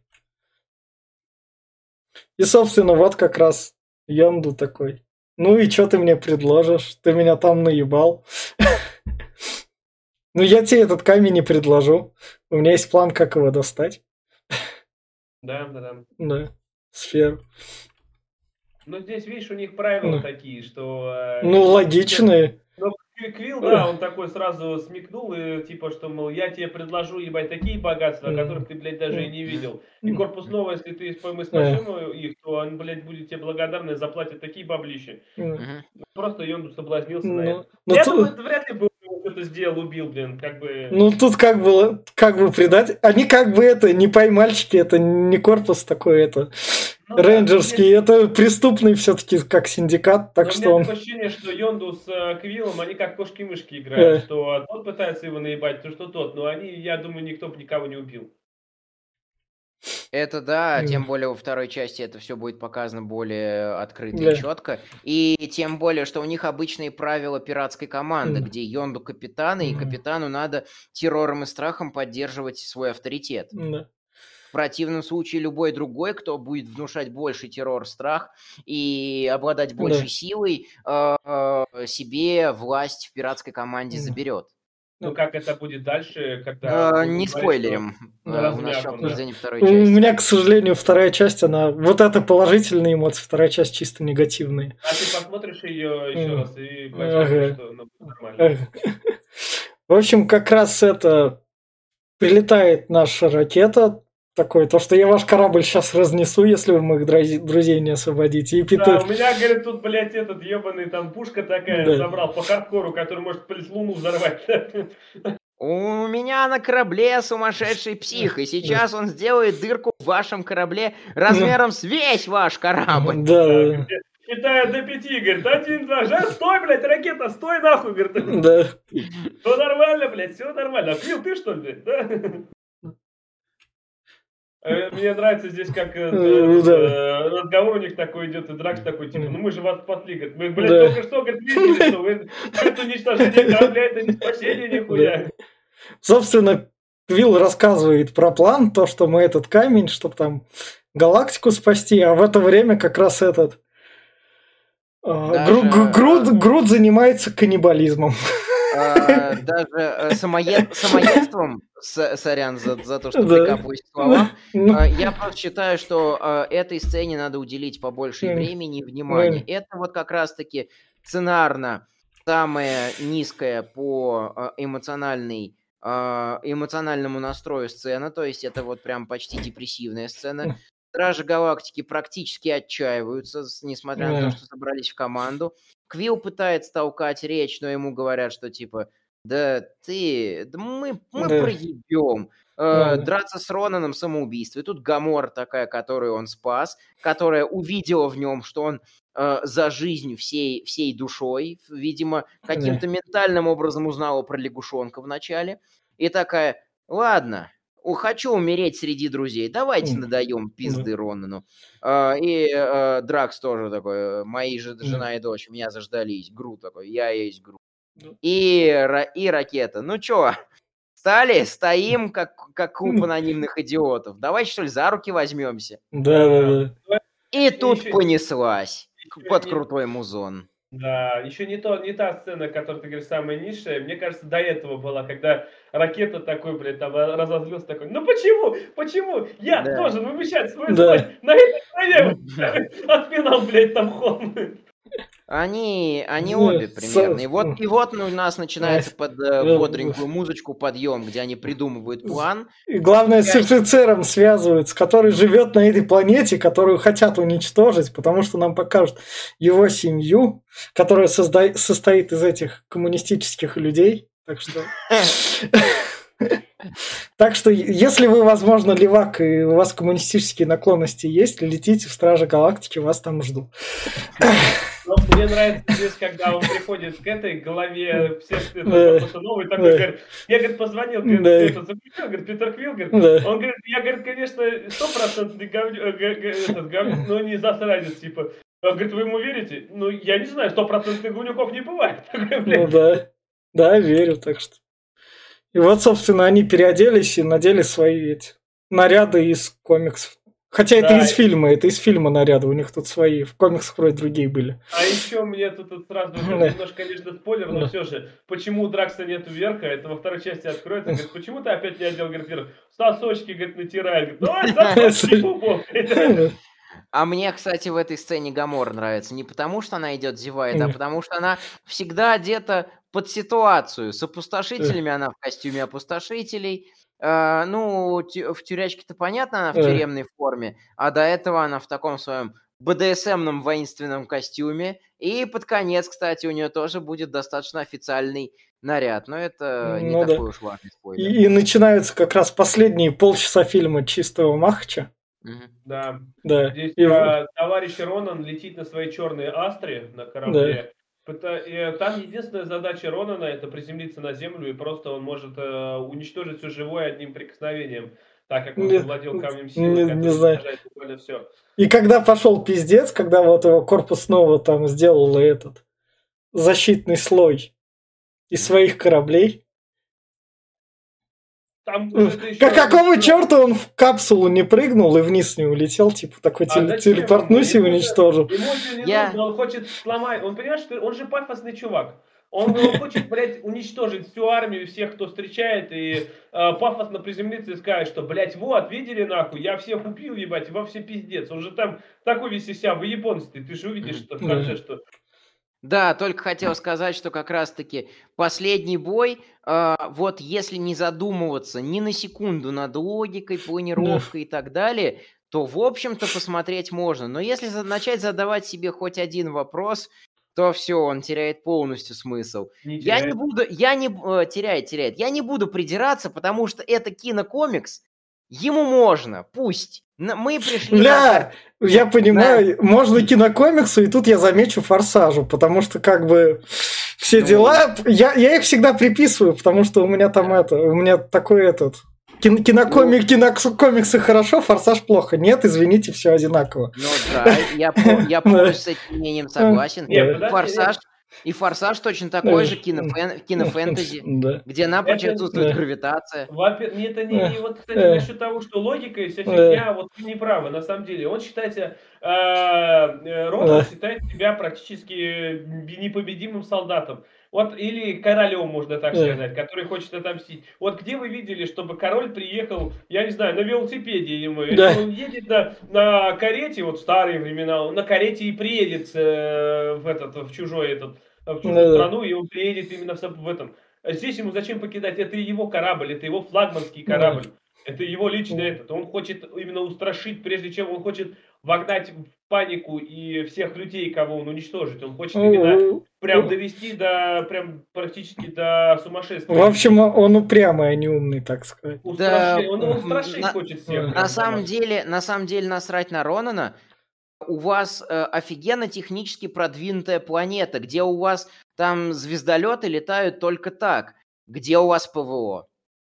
И, собственно, вот как раз Йонду такой. Ну и что ты мне предложишь? Ты меня там наебал. [LAUGHS] Ну, я тебе этот камень не предложу. У меня есть план, как его достать. Да, да, да. Да, сферу. Ну, здесь, видишь, у них правила ну. такие, что... Э, ну, логичные. Ну, Квилл, да, он такой сразу смекнул, и типа, что, мол, я тебе предложу, ебать, такие богатства, которых ты, блядь, даже и не видел. И корпус новый, если ты мы спасем их, то он, блядь, будет тебе благодарны, заплатит такие баблищи. Просто Йонду соблазнился на ну, это. Ну, я думаю, это вряд ли был кто-то сделал, убил, блин, как бы... Ну, тут как бы, как бы предать... Они как бы это, не поймальчики, это не корпус такой, это... Ну, [LAUGHS] Рейнджерский, да, это преступный все-таки как синдикат, так Но что он... ощущение, что Йонду с э, Квиллом, они как кошки-мышки играют, э. что тот пытается его наебать, то что тот, но они, я думаю, никто бы никого не убил. Это да, тем более во второй части это все будет показано более открыто да. и четко. И тем более, что у них обычные правила пиратской команды, mm. где Йонду капитан, и капитану надо террором и страхом поддерживать свой авторитет. Mm. В противном случае любой другой, кто будет внушать больше террор, страх и обладать большей да. силой, э, э, себе власть в пиратской команде mm. заберет. Ну, как это будет дальше, когда... А, не спойлерим. А, второй части. У меня, к сожалению, вторая часть, она... Вот это положительные эмоции, вторая часть чисто негативные. А ты посмотришь ее еще раз и поймешь, что нормально. В общем, как раз это... Прилетает наша ракета, такой, то, что я ваш корабль сейчас разнесу, если вы моих друзей не освободите. И Питер... Да, у меня, говорит, тут, блядь, этот ебаный там пушка такая да. забрал по хардкору, который может, луну взорвать. У меня на корабле сумасшедший псих, и сейчас он сделает дырку в вашем корабле размером с весь ваш корабль. Да. Считая до пяти, говорит, один, два, жар, стой, блядь, ракета, стой нахуй, говорит. Да. Все нормально, блядь, все нормально. А ты что ли, да? Э, мне нравится здесь, как разговор у них такой идет, и Дракс такой, типа, ну мы же вас спасли, говорит, мы, блядь, только что, говорит, видели, что вы, это уничтожение корабля, это не спасение [LAUGHS] нихуя. Собственно, Квилл рассказывает про план, то, что мы этот камень, чтобы там галактику спасти, а в это время как раз этот Груд, Груд занимается каннибализмом. А, даже э, [LAUGHS] самоедством, сорян за, за то, что прикапываюсь слова, ну. а, я просто считаю, что этой сцене надо уделить побольше времени и внимания. Это вот как раз-таки сценарно самая низкая по эмоциональной эмоциональному настрою сцена, то есть это вот прям почти депрессивная сцена. Стражи Галактики практически отчаиваются, несмотря на то, что собрались в команду. Квилл пытается толкать речь, но ему говорят, что типа, да ты, да мы, мы да. проебем. Э, драться с Ронаном самоубийство. И тут Гамор такая, которую он спас, которая увидела в нем, что он э, за жизнь всей, всей душой, видимо, каким-то ментальным образом узнала про лягушонка в начале. И такая, ладно, хочу умереть среди друзей, давайте надаем пизды Ронану. А, и э, Дракс тоже такой, мои же жена и дочь меня заждались, Гру такой, я есть Гру. И, и ракета, ну чё, стали, стоим, как, как куб анонимных идиотов. Давай, что ли, за руки возьмемся. Да, да, да. И тут понеслась под крутой музон. Да, еще не, то, не та сцена, которая, ты говоришь, самая низшая. Мне кажется, до этого была, когда ракета такой, блядь, там разозлился такой. Ну почему? Почему? Я да. должен вымещать свою да. злость на этой стране. [LAUGHS] [LAUGHS] Отпинал, блядь, там холм. Они, они ну, обе примерно. И вот, и вот ну, у нас начинается под э, бодренькую музычку подъем, где они придумывают план. И главное, с офицером связываются, который живет на этой планете, которую хотят уничтожить, потому что нам покажут его семью, которая созда... состоит из этих коммунистических людей. Так что... [LAUGHS] Так что, если вы, возможно, левак и у вас коммунистические наклонности есть, летите в Стражи Галактики, вас там ждут. [LAUGHS] Ну, мне нравится здесь, когда он приходит к этой голове всех пацанов и такой говорит, я, говорит, позвонил, говорит, это, заключил, говорит, Питер Квилл, говорит, он говорит, я, говорит, конечно, стопроцентный говнюк, но не засранец, типа. Он говорит, вы ему верите? Ну, я не знаю, стопроцентных говнюков не бывает. [LAUGHS] Ну да, да, верю, так что. И вот, собственно, они переоделись и надели свои эти наряды из комиксов. Хотя да. это из фильма, это из фильма наряды, у них тут свои, в комиксах вроде другие были. А еще мне тут, тут сразу [LAUGHS] немножко, конечно, спойлер, но все же, почему у Дракса нету верха, это во второй части откроется, говорит, почему ты опять не одел, говорит, верх? Сосочки, говорит, натирает, говорит, давай [LAUGHS] сосочки, [LAUGHS] А мне, кстати, в этой сцене Гамор нравится не потому, что она идет зевает, а потому что она всегда одета под ситуацию. С опустошителями она в костюме опустошителей, ну, в тюрячке-то понятно, она в тюремной форме, а до этого она в таком своем БДСМном воинственном костюме. И под конец, кстати, у нее тоже будет достаточно официальный наряд. Но это не ну, такой да. уж важный спойлер. И, и начинаются как раз последние полчаса фильма чистого Махача. Угу. Да. да. Здесь и... а, товарищ Ронан летит на своей черной астре на корабле. Там единственная задача Ронана это приземлиться на землю и просто он может э, уничтожить все живое одним прикосновением, так как он не, владел камнем силы, не, не знаю. все. И когда пошел пиздец, когда вот его корпус снова там сделал этот защитный слой из своих кораблей, там как какого черта он в капсулу не прыгнул и вниз не улетел, типа такой а теле- телепортнусь и уничтожил. Ему я... он хочет сломать, он понимаешь, что он же пафосный чувак. Он, он хочет, блядь, уничтожить всю армию, всех, кто встречает, и э, пафосно приземлиться и сказать, что, блядь, вот, видели нахуй, я всех убил, ебать, во все пиздец. Он же там такой весь из себя, вы японцы, ты же увидишь, что в конце, что да, только хотел сказать, что как раз-таки последний бой, э, вот если не задумываться ни на секунду над логикой, планировкой да. и так далее, то, в общем-то, посмотреть можно. Но если начать задавать себе хоть один вопрос, то все, он теряет полностью смысл. Не я не буду, я не э, теряет, теряет. Я не буду придираться, потому что это кинокомикс, ему можно, пусть. Мы пришли... Бля, на... я понимаю, да. можно кинокомиксу, и тут я замечу форсажу, потому что как бы все ну, дела... Я, я их всегда приписываю, потому что у меня там это... У меня такой этот... Кин, кинокомик, ну, кинокомиксы хорошо, форсаж плохо. Нет, извините, все одинаково. Ну да, я, я полностью с этим мнением [LAUGHS] согласен. Форсаж, и «Форсаж» точно такой же кинофэн, кинофэнтези, [LAUGHS] да. где напрочь это, отсутствует да. гравитация. Во-первых, это не, не вот, кстати, насчет того, что логика и вся фигня, вот вы не правы, на самом деле. Он считается, э, э Рональд считает себя практически непобедимым солдатом. Вот, или королем, можно так сказать, который хочет отомстить. Вот где вы видели, чтобы король приехал, я не знаю, на велосипеде ему, да. он едет на, на карете, вот в старые времена, он на карете и приедет э, в этот, в чужой этот, в чужую да, страну, и он приедет именно в, в этом. Здесь ему зачем покидать? Это его корабль, это его флагманский корабль. Да. Это его личный этот. Он хочет именно устрашить, прежде чем он хочет вогнать в панику и всех людей, кого он уничтожит. Он хочет именно прям довести до прям практически до сумасшествия. В общем, он упрямый, а не умный, так сказать. Да, он, он устрашить на, хочет всех. На самом деле, на самом деле насрать на Ронана. У вас э, офигенно технически продвинутая планета, где у вас там звездолеты летают только так. Где у вас ПВО?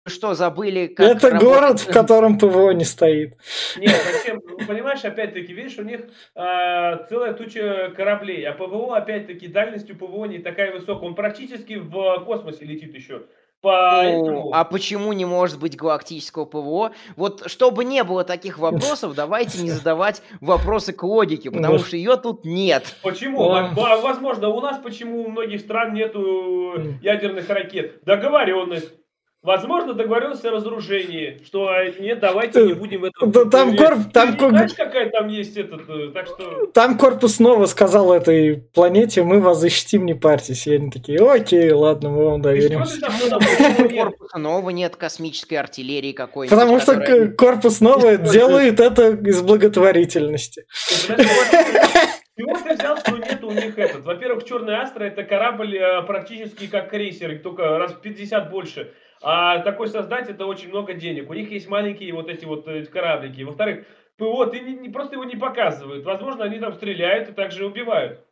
Что, забыли, как Это работает... город, в котором ПВО не стоит. Нет, зачем? Ну, понимаешь, опять-таки, видишь, у них э, целая туча кораблей, а ПВО, опять-таки, дальностью ПВО не такая высокая. Он практически в космосе летит еще. По ну, а почему не может быть галактического ПВО? Вот чтобы не было таких вопросов, давайте не задавать вопросы к логике, потому что ее тут нет. Почему? Возможно, у нас почему у многих стран нету ядерных ракет? Договоренность. Возможно, договоренность о разоружении, что а, нет, давайте не будем этом... Да, там корп... Там... Ты знаешь, какая там есть этот... Э, так что... Там корпус снова сказал этой планете, мы вас защитим, не парьтесь. И они такие, окей, ладно, мы вам доверим. Корпуса нового нет космической артиллерии какой-нибудь. Потому что корпус новый делает это из благотворительности. Чего [LAUGHS] ты взял, что нет у них этот? Во-первых, Черный Астра это корабль э, практически как крейсер, только раз в 50 больше. А такой создать это очень много денег. У них есть маленькие вот эти вот э, кораблики. Во-вторых, ПО, ты не, не, просто его не показывают. Возможно, они там стреляют и также убивают.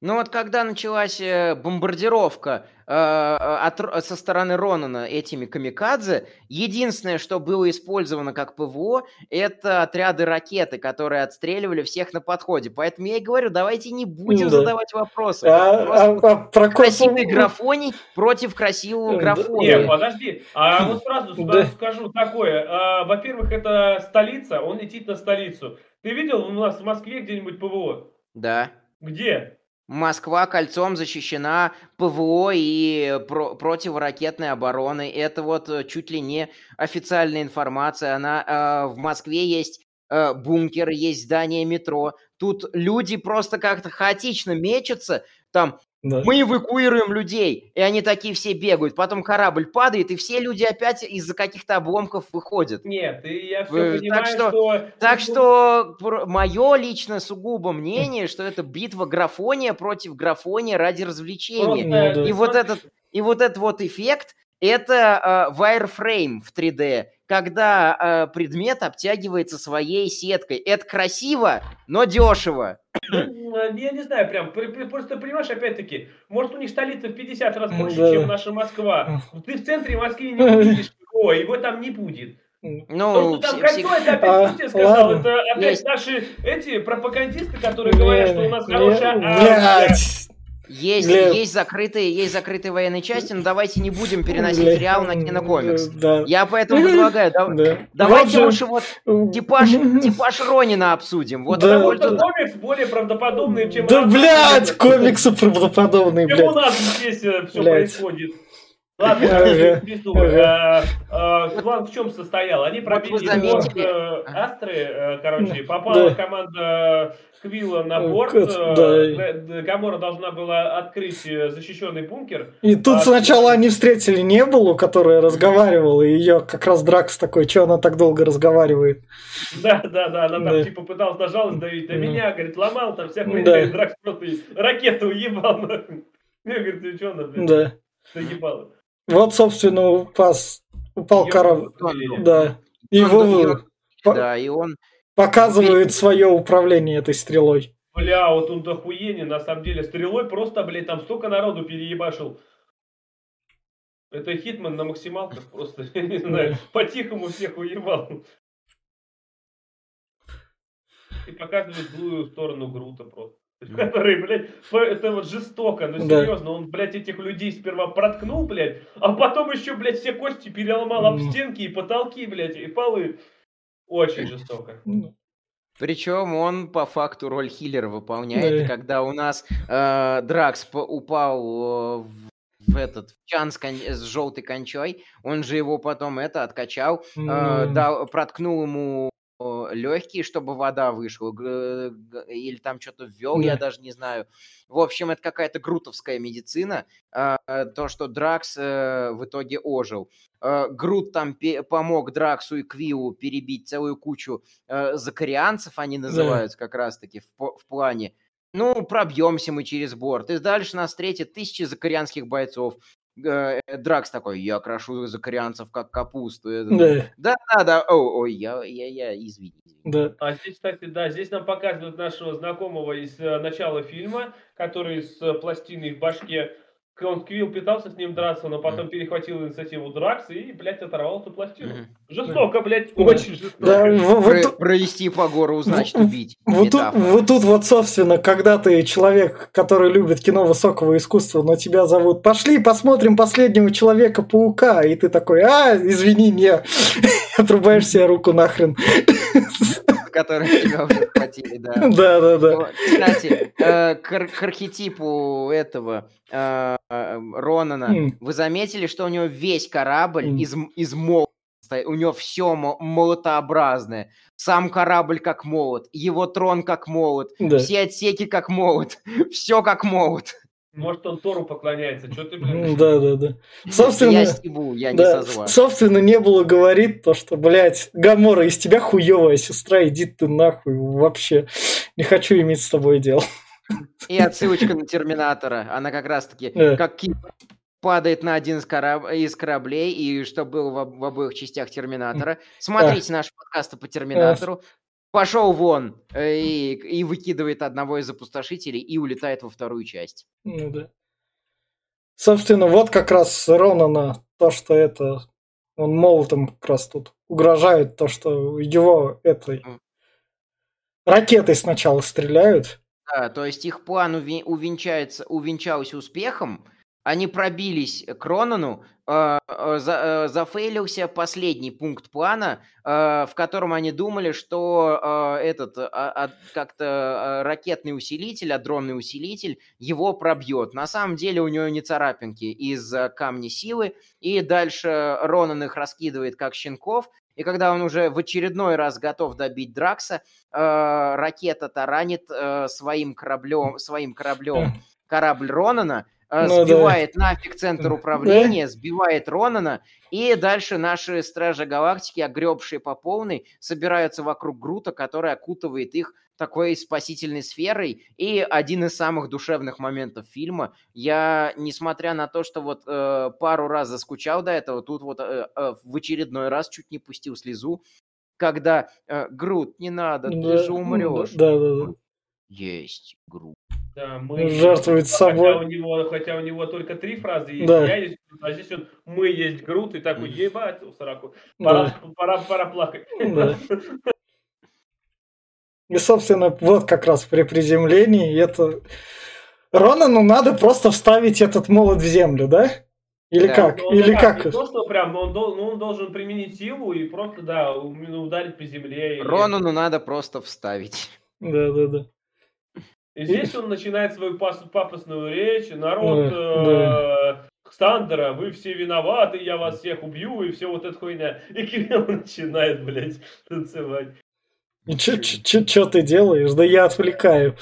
Ну вот когда началась э, бомбардировка э, от, со стороны Ронана этими камикадзе, единственное, что было использовано как ПВО, это отряды ракеты, которые отстреливали всех на подходе. Поэтому я и говорю, давайте не будем да. задавать вопросы. А, а, а, про красивый графоний против красивого графония. Нет, подожди. А вот сразу [LAUGHS] да. скажу такое. А, во-первых, это столица, он летит на столицу. Ты видел у нас в Москве где-нибудь ПВО? Да. Где? Москва кольцом защищена ПВО и про- противоракетной обороной. Это вот э, чуть ли не официальная информация. Она э, в Москве есть э, бункер, есть здание метро. Тут люди просто как-то хаотично мечутся. Там да. Мы эвакуируем людей, и они такие все бегают. Потом корабль падает, и все люди опять из-за каких-то обломков выходят. Нет, и я все Вы, понимаю, так что, что... Так что мое лично сугубо мнение, что это битва графония против графония ради развлечения. Просто, и, вот этот, и вот этот вот эффект, это э, wireframe в 3D, когда э, предмет обтягивается своей сеткой. Это красиво, но дешево. Ну, я не знаю, прям, просто понимаешь, опять-таки, может у них столица в 50 раз больше, да. чем наша Москва. Ты в центре Москвы не увидишь его, его там не будет. Ну, То, что там кольцо, это опять а, Путин сказал, ладно. это опять есть. наши эти пропагандисты, которые не, говорят, что у нас хорошая армия. Есть, Для... есть, закрытые, есть закрытые военные части, но давайте не будем переносить Для... реал на кинокомикс. Да. Я поэтому предлагаю, да... Да. давайте лучше вот типаж, [LAUGHS] типаж Ронина обсудим. Вот да. Тут... комикс более правдоподобный, чем... Да, блядь, комиксы правдоподобные, блядь. Чем у нас здесь э, все происходит. Ладно, э, э, План в чем состоял? Они пробили Астры, короче, попала команда Квилла на борт. Гамора должна была открыть защищенный бункер. И тут а сначала они встретили Небулу, которая разговаривала, и ее как раз Дракс такой, что она так долго разговаривает. Да, да, да, она там типа пыталась на жалость давить, а меня, говорит, ломал там вся хуйня, Дракс просто ракету уебал. Я говорю, ты что, она, блин? Да. Заебала. Вот, собственно, упас, упал корабль. Да. Его, да, и он показывает свое управление этой стрелой. Бля, вот он дохуение, на самом деле. Стрелой просто, блядь, там столько народу переебашил. Это Хитман на максималках просто, [LAUGHS] я не знаю, по-тихому всех уебал. И показывает злую сторону Грута просто. [LAUGHS] Который, блядь, это вот жестоко, ну серьезно, да. он, блядь, этих людей сперва проткнул, блядь, а потом еще, блядь, все кости переломал об стенки и потолки, блядь, и полы. Очень жестоко. Причем он по факту роль хиллера выполняет, да. когда у нас э, Дракс упал в в этот в чан с, кон... с желтой кончой, он же его потом это откачал, mm. э, дал, проткнул ему легкие, чтобы вода вышла, или там что-то ввел, я даже не знаю. В общем, это какая-то грутовская медицина. А, то, что Дракс э, в итоге ожил. Грут там помог Драксу и Квиллу перебить целую кучу э, закарианцев, они называются как раз-таки в плане. Ну, пробьемся мы через борт. И дальше нас встретят тысячи закарианских бойцов. Э, Дракс такой, я крошу закарианцев как капусту. Да, да, да, да. О, ой, я, я, я, извини. Да. А здесь, кстати, да, здесь нам показывают нашего знакомого из э, начала фильма, который с пластиной в башке он Квилл пытался с ним драться, но потом mm. перехватил инициативу Дракс и, блядь, оторвал эту пластину. Mm. Жестоко, блядь, да. очень жестоко. Да, вот, Про, провести по гору, значит, убить. Вот тут, вот тут вот, собственно, когда ты человек, который любит кино высокого искусства, но тебя зовут, пошли посмотрим последнего Человека-паука, и ты такой, а, извини, не, [LAUGHS] отрубаешь себе руку нахрен [LAUGHS] которые тебя уже хватили, [LAUGHS] да. Да, да, да. Кстати, э, к архетипу этого э, э, Ронана, вы заметили, что у него весь корабль из, из молота, у него все молотообразное. Сам корабль как молот, его трон как молот, все отсеки как молот, [LAUGHS] все как молот. Может, он Тору поклоняется, что ты, блин? Да, да, да. Собственно, я стебу, я не да, со Собственно, не было говорит то, что, блядь, Гамора, из тебя хуевая сестра, иди ты нахуй, вообще. Не хочу иметь с тобой дело. И отсылочка на Терминатора. Она как раз-таки, да. как Кип падает на один из, кораб... из кораблей, и что было в, в обоих частях Терминатора. Смотрите а. наши подкасты по Терминатору. Пошел вон, э, и, и выкидывает одного из опустошителей и улетает во вторую часть. Ну да. Собственно, вот как раз Ронана, то, что это, он молотом как раз тут угрожает, то, что его этой ракетой сначала стреляют. Да, то есть их план увенчается, увенчался успехом, они пробились к Ронану, э, э, за, э, зафейлился последний пункт плана, э, в котором они думали, что э, этот э, как-то ракетный усилитель, адронный усилитель его пробьет. На самом деле у него не царапинки из камня силы, и дальше Ронан их раскидывает как щенков, и когда он уже в очередной раз готов добить Дракса, э, ракета таранит э, своим кораблем, своим кораблем [CLEARS THROAT] корабль Ронана, ну, сбивает да. нафиг центр управления, да. сбивает Ронана, и дальше наши Стражи Галактики, огребшие по полной, собираются вокруг Грута, который окутывает их такой спасительной сферой. И один из самых душевных моментов фильма. Я, несмотря на то, что вот э, пару раз заскучал до этого, тут вот э, э, в очередной раз чуть не пустил слезу, когда э, Грут, не надо, да, ты же умрешь. Да, да, да. Есть Грут. Да, мы жертвует собой. Хотя у, него, хотя у него только три фразы есть. Да. Я есть Грут, а здесь он мы есть Грут, и такой, ебать, у Сараку. Пора, да. пора, пора плакать. Да. И, собственно, вот как раз при приземлении это... Ронану надо просто вставить этот молот в землю, да? Или да. как? Ну, Или да, как? Не то, что прям, он, ну, он должен применить силу и просто, да, ударить по земле. Ронану надо просто вставить. Да, да, да. Здесь он начинает свою пафосную речь. Народ э, Сандера, вы все виноваты, я вас всех убью, и все вот эта хуйня. И Кирилл [LAUGHS] начинает, блядь, танцевать. Что ты делаешь? Да я отвлекаю.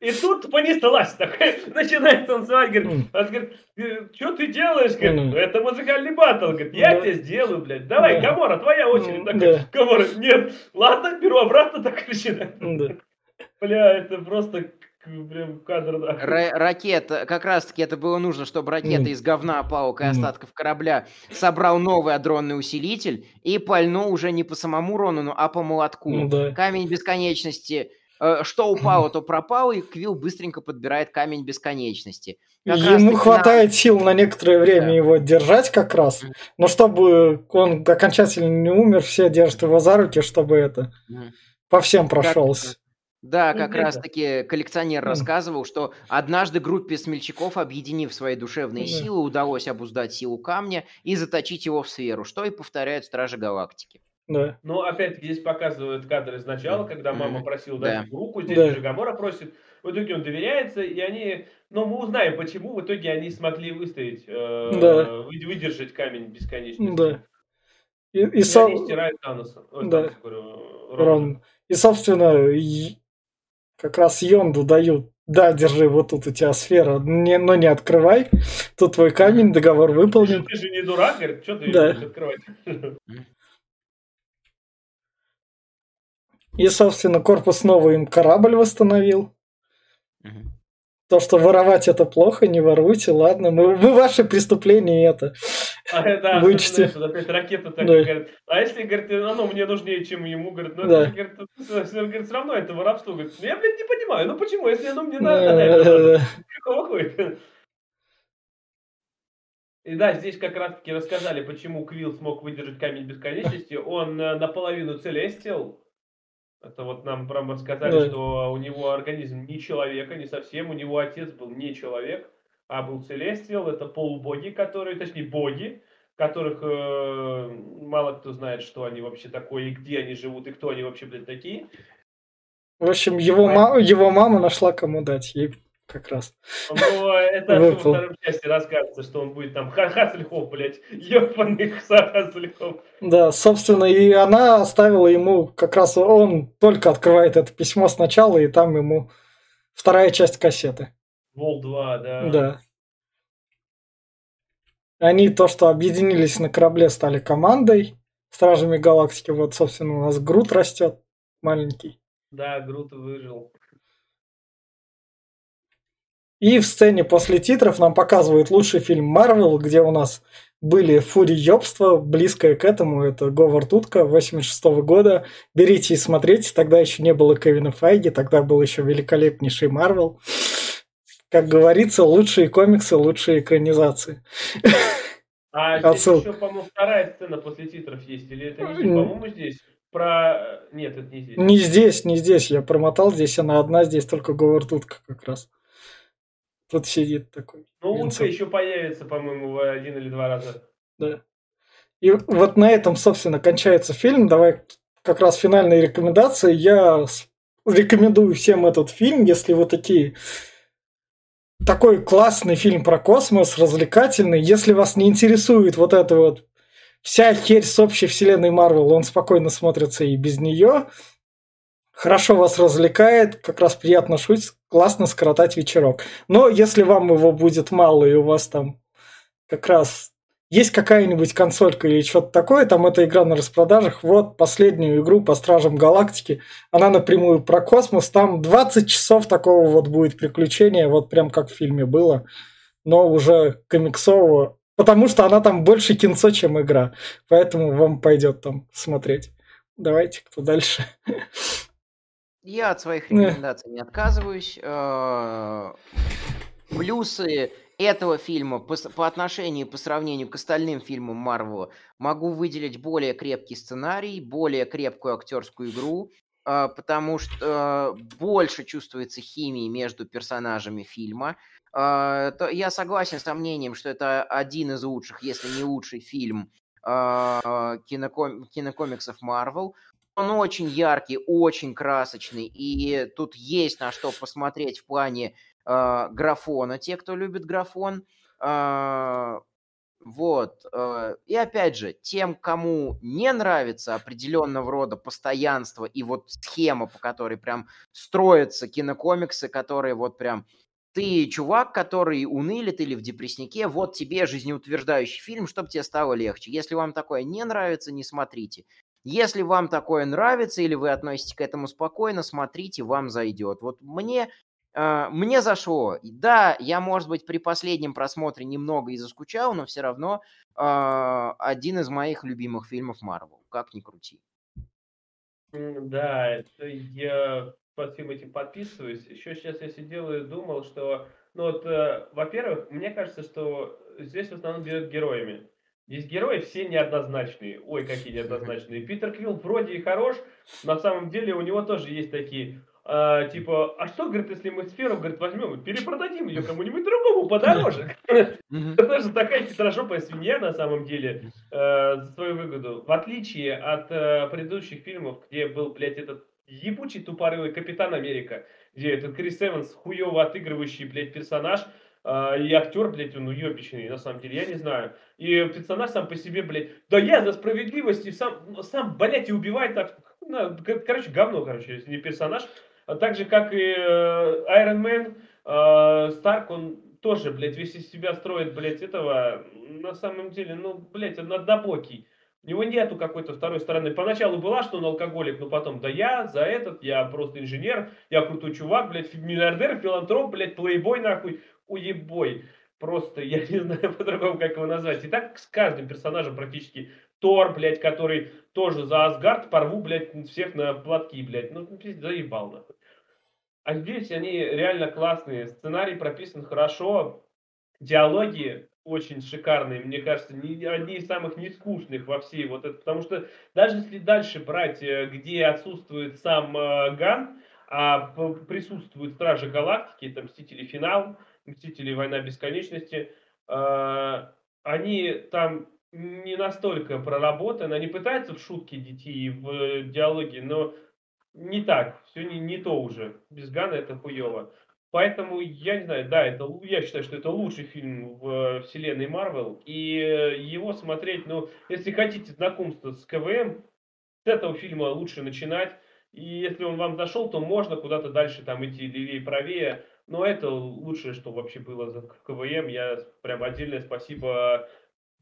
И тут понеслась такая, начинает танцевать, говорит, он говорит, что ты делаешь? Говорит, это музыкальный батл. Говорит, я тебе сделаю, блядь. Давай, Гамора, твоя очередь. Такая, Гамора, нет, ладно, беру обратно, [LAUGHS] так начинает. Бля, это просто прям кадр. Да. Ра- ракета, как раз таки это было нужно, чтобы ракета из говна, палок и остатков корабля собрал новый адронный усилитель и пальнул уже не по самому Ронану, а по молотку. Ну, да. Камень бесконечности э, что упало, то пропало, и Квилл быстренько подбирает камень бесконечности. Как Ему хватает на... сил на некоторое время да. его держать как раз, но чтобы он окончательно не умер, все держат его за руки, чтобы это по всем прошелся. Да, как раз-таки коллекционер рассказывал, что однажды группе смельчаков, объединив свои душевные силы, удалось обуздать силу камня и заточить его в сферу, что и повторяют Стражи Галактики. Да. Но опять-таки здесь показывают кадры из начала, когда мама просила дать да. руку, здесь да. же Гамора просит. В итоге он доверяется, и они... Но мы узнаем, почему в итоге они смогли выстоять, э, да. выдержать камень бесконечности. Да. И, и, и со... они стирают Таноса. Да. Рон. И, собственно, как раз Йонду дают. Да, держи, вот тут у тебя сфера, не, но не открывай. Тут твой камень, договор выполнен. Ты же не дурак, говорит, что ты да. открывать? И, собственно, корпус снова им корабль восстановил. То, что воровать это плохо, не воруйте, ладно. Мы, вы ваши преступления это [LAUGHS] да, вычтите. Опять ракета так да. говорит. А если, говорит, оно мне нужнее, чем ему, говорит, ну, да. это, говорит, говорит, все равно это воровство. Говорит, я, блядь, не понимаю, ну почему, если оно мне надо, [LAUGHS] какого хуя? И да, здесь как раз-таки рассказали, почему Квилл смог выдержать камень бесконечности. Он э, наполовину целестил, это вот нам прям рассказали, да. что у него организм не человека, не совсем. У него отец был не человек, а был Целестиал. Это полубоги, которые, точнее, боги, которых э, мало кто знает, что они вообще такое, и где они живут, и кто они вообще, блядь, такие. В общем, его, ма- его мама нашла кому дать. Ей как раз. Ну, это во [LAUGHS] второй части рассказывается, что он будет там Хацельхов, блядь, ёбаных Хацельхов. Да, собственно, и она оставила ему, как раз он только открывает это письмо сначала, и там ему вторая часть кассеты. Вол 2, да. Да. Они то, что объединились на корабле, стали командой, Стражами Галактики. Вот, собственно, у нас Грут растет маленький. Да, Грут выжил. И в сцене после титров нам показывают лучший фильм Марвел, где у нас были Фури Ёбства, близкое к этому, это Говард Утка 86 -го года. Берите и смотрите, тогда еще не было Кевина Файги, тогда был еще великолепнейший Марвел. Как говорится, лучшие комиксы, лучшие экранизации. А здесь еще, по-моему, вторая сцена после титров есть, или это не здесь? По-моему, здесь. Про... Нет, это не здесь. Не здесь, не здесь. Я промотал, здесь она одна, здесь только Говард Утка как раз. Тут сидит такой. Ну, утка еще появится, по-моему, один или два раза. Да. И вот на этом, собственно, кончается фильм. Давай как раз финальные рекомендации. Я рекомендую всем этот фильм, если вы такие такой классный фильм про космос, развлекательный. Если вас не интересует вот эта вот вся херь с общей вселенной Марвел, он спокойно смотрится и без нее. Хорошо вас развлекает, как раз приятно шутить, классно скоротать вечерок. Но если вам его будет мало, и у вас там как раз есть какая-нибудь консолька или что-то такое, там эта игра на распродажах, вот последнюю игру по Стражам Галактики, она напрямую про космос, там 20 часов такого вот будет приключения, вот прям как в фильме было, но уже комиксового, потому что она там больше кинцо, чем игра, поэтому вам пойдет там смотреть. Давайте, кто дальше? Я от своих рекомендаций не отказываюсь. Э, плюсы этого фильма по, по отношению, по сравнению к остальным фильмам Марвела могу выделить более крепкий сценарий, более крепкую актерскую игру, э, потому что э, больше чувствуется химии между персонажами фильма. Я согласен с мнением, что это один из лучших, если не лучший фильм киноком... кинокомиксов Марвел. Он очень яркий, очень красочный, и тут есть на что посмотреть в плане э, графона, те, кто любит графон. Э, вот. Э, и опять же, тем, кому не нравится определенного рода постоянство и вот схема, по которой прям строятся кинокомиксы, которые вот прям ты чувак, который унылит или в депресснике, вот тебе жизнеутверждающий фильм, чтобы тебе стало легче. Если вам такое не нравится, не смотрите. Если вам такое нравится или вы относитесь к этому спокойно, смотрите, вам зайдет. Вот мне, мне зашло. Да, я, может быть, при последнем просмотре немного и заскучал, но все равно э, один из моих любимых фильмов Марвел. Как ни крути. Да, это я по всем этим подписываюсь. Еще сейчас я сидел и думал, что, ну вот, э, во-первых, мне кажется, что здесь в основном берут героями. Здесь герои все неоднозначные. Ой, какие неоднозначные. Питер Квилл вроде и хорош, на самом деле у него тоже есть такие а, типа, а что, говорит, если мы сферу, говорит, возьмем и перепродадим ее кому-нибудь другому подороже? Это тоже такая хитрожопая свинья на самом деле э, за свою выгоду. В отличие от э, предыдущих фильмов, где был, блядь, этот ебучий тупорылый Капитан Америка, где этот Крис Эванс, хуево отыгрывающий, блядь, персонаж, и актер, блядь, он уебищный, на самом деле, я не знаю. И персонаж сам по себе, блядь, да я за справедливость, и сам, сам, блядь, и убивает так, короче, говно, короче, если не персонаж. А так же, как и э, Мэн, Старк, он тоже, блядь, весь из себя строит, блядь, этого, на самом деле, ну, блядь, он однобокий. У него нету какой-то второй стороны. Поначалу была, что он алкоголик, но потом, да я за этот, я просто инженер, я крутой чувак, блядь, миллиардер, филантроп, блядь, плейбой, нахуй уебой. Просто, [LAUGHS] я не знаю по-другому, как его назвать. И так с каждым персонажем практически. Тор, блядь, который тоже за Асгард порву, блядь, всех на платки, блядь. Ну, заебал, нахуй. А здесь они реально классные. Сценарий прописан хорошо. Диалоги очень шикарные. Мне кажется, не, одни из самых нескучных во всей вот это. Потому что даже если дальше брать, э, где отсутствует сам э, Ган, а присутствуют Стражи Галактики, там Мстители Финал, Мстители Война Бесконечности, э, они там не настолько проработаны, они пытаются в шутки детей, в диалоге, но не так, все не, не то уже. Без Гана это хуево. Поэтому, я не знаю, да, это, я считаю, что это лучший фильм в вселенной Марвел. И его смотреть, ну, если хотите знакомство с КВМ, с этого фильма лучше начинать. И если он вам зашел, то можно куда-то дальше там идти левее, правее. Но это лучшее, что вообще было в КВМ. Я прям отдельное спасибо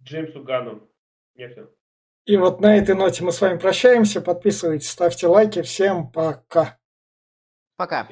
Джеймсу Гану. Я все. И вот на этой ноте мы с вами прощаемся. Подписывайтесь, ставьте лайки. Всем пока. Пока.